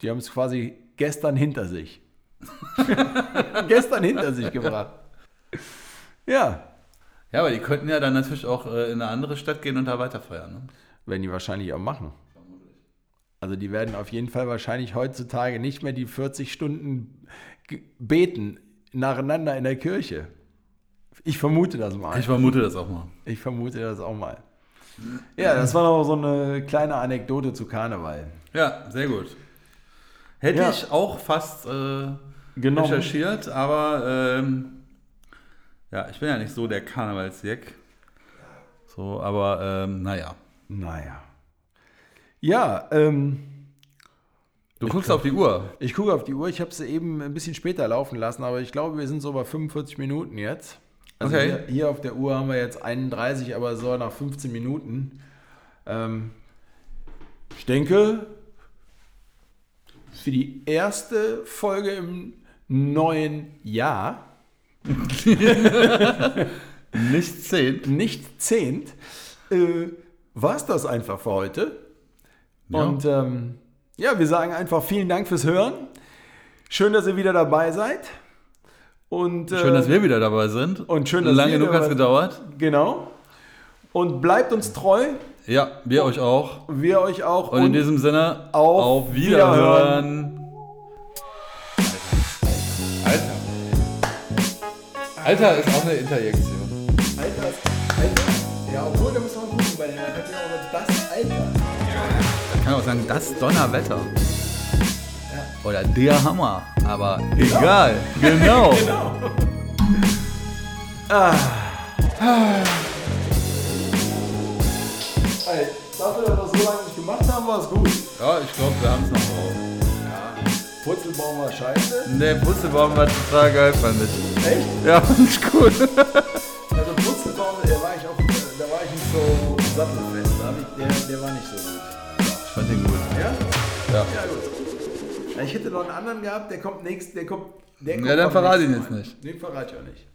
Speaker 2: Die haben es quasi gestern hinter sich. gestern hinter sich gebracht. Ja,
Speaker 1: Ja, aber die könnten ja dann natürlich auch äh, in eine andere Stadt gehen und da weiterfeiern. Ne?
Speaker 2: werden die wahrscheinlich auch machen. Also die werden auf jeden Fall wahrscheinlich heutzutage nicht mehr die 40 Stunden beten nacheinander in der Kirche. Ich vermute das mal.
Speaker 1: Ich vermute das auch mal.
Speaker 2: Ich vermute das auch mal. Ja, das war noch so eine kleine Anekdote zu Karneval.
Speaker 1: Ja, sehr gut. Hätte
Speaker 2: Ja.
Speaker 1: ich auch fast äh,
Speaker 2: Genommen.
Speaker 1: recherchiert, aber ähm, ja, ich bin ja nicht so der Karnevalsjack. So, aber ähm, naja.
Speaker 2: Naja. Ja, ähm,
Speaker 1: Du guckst auf die Uhr.
Speaker 2: ich gucke auf die Uhr. Ich habe sie eben ein bisschen später laufen lassen, aber ich glaube, wir sind so bei 45 Minuten jetzt. Also
Speaker 1: Okay.
Speaker 2: hier, hier auf der Uhr haben wir jetzt 31, aber so nach 15 Minuten. Ähm, ich denke, für die erste Folge im neuen Jahr,
Speaker 1: Nicht zehn.
Speaker 2: nicht zehnt, äh, war es das einfach für heute.
Speaker 1: Ja.
Speaker 2: Und ähm, ja, wir sagen einfach vielen Dank fürs Hören. Schön, dass ihr wieder dabei seid. Und,
Speaker 1: Schön, dass wir wieder dabei sind.
Speaker 2: und schön, dass
Speaker 1: Lange
Speaker 2: wir
Speaker 1: genug hat es gedauert.
Speaker 2: Genau. Und bleibt uns treu.
Speaker 1: Ja, wir euch auch.
Speaker 2: Wir euch auch.
Speaker 1: Und in diesem Sinne,
Speaker 2: auf
Speaker 1: auf Wiederhören. Alter. Alter ist auch eine Interjektion.
Speaker 2: Alter, Alter. Ja, obwohl, da muss man gucken, weil man hat ja auch das Alter.
Speaker 1: Man kann auch sagen, das Donnerwetter. Oder der Hammer. Aber egal. Genau.
Speaker 2: Ey, dafür, dass wir das so lange nicht gemacht haben, war es gut.
Speaker 1: Ja, ich glaube, wir haben es noch drauf.
Speaker 2: Purzelbaum war scheiße.
Speaker 1: Der Putzelbaum war total geil, fand ich.
Speaker 2: Echt?
Speaker 1: Ja, fand ich gut.
Speaker 2: Also Purzelbaum, da war ich auch, da war ich nicht so sattelfest. Der, der war nicht so gut.
Speaker 1: Ich fand den gut.
Speaker 2: Ja?
Speaker 1: Ja.
Speaker 2: Ja, gut. Ich hätte noch einen anderen gehabt, der kommt nächst, der kommt. Der kommt
Speaker 1: Ja, dann verrate ihn
Speaker 2: nächsten
Speaker 1: jetzt
Speaker 2: Mal.
Speaker 1: nicht.
Speaker 2: Den verrate ich auch nicht.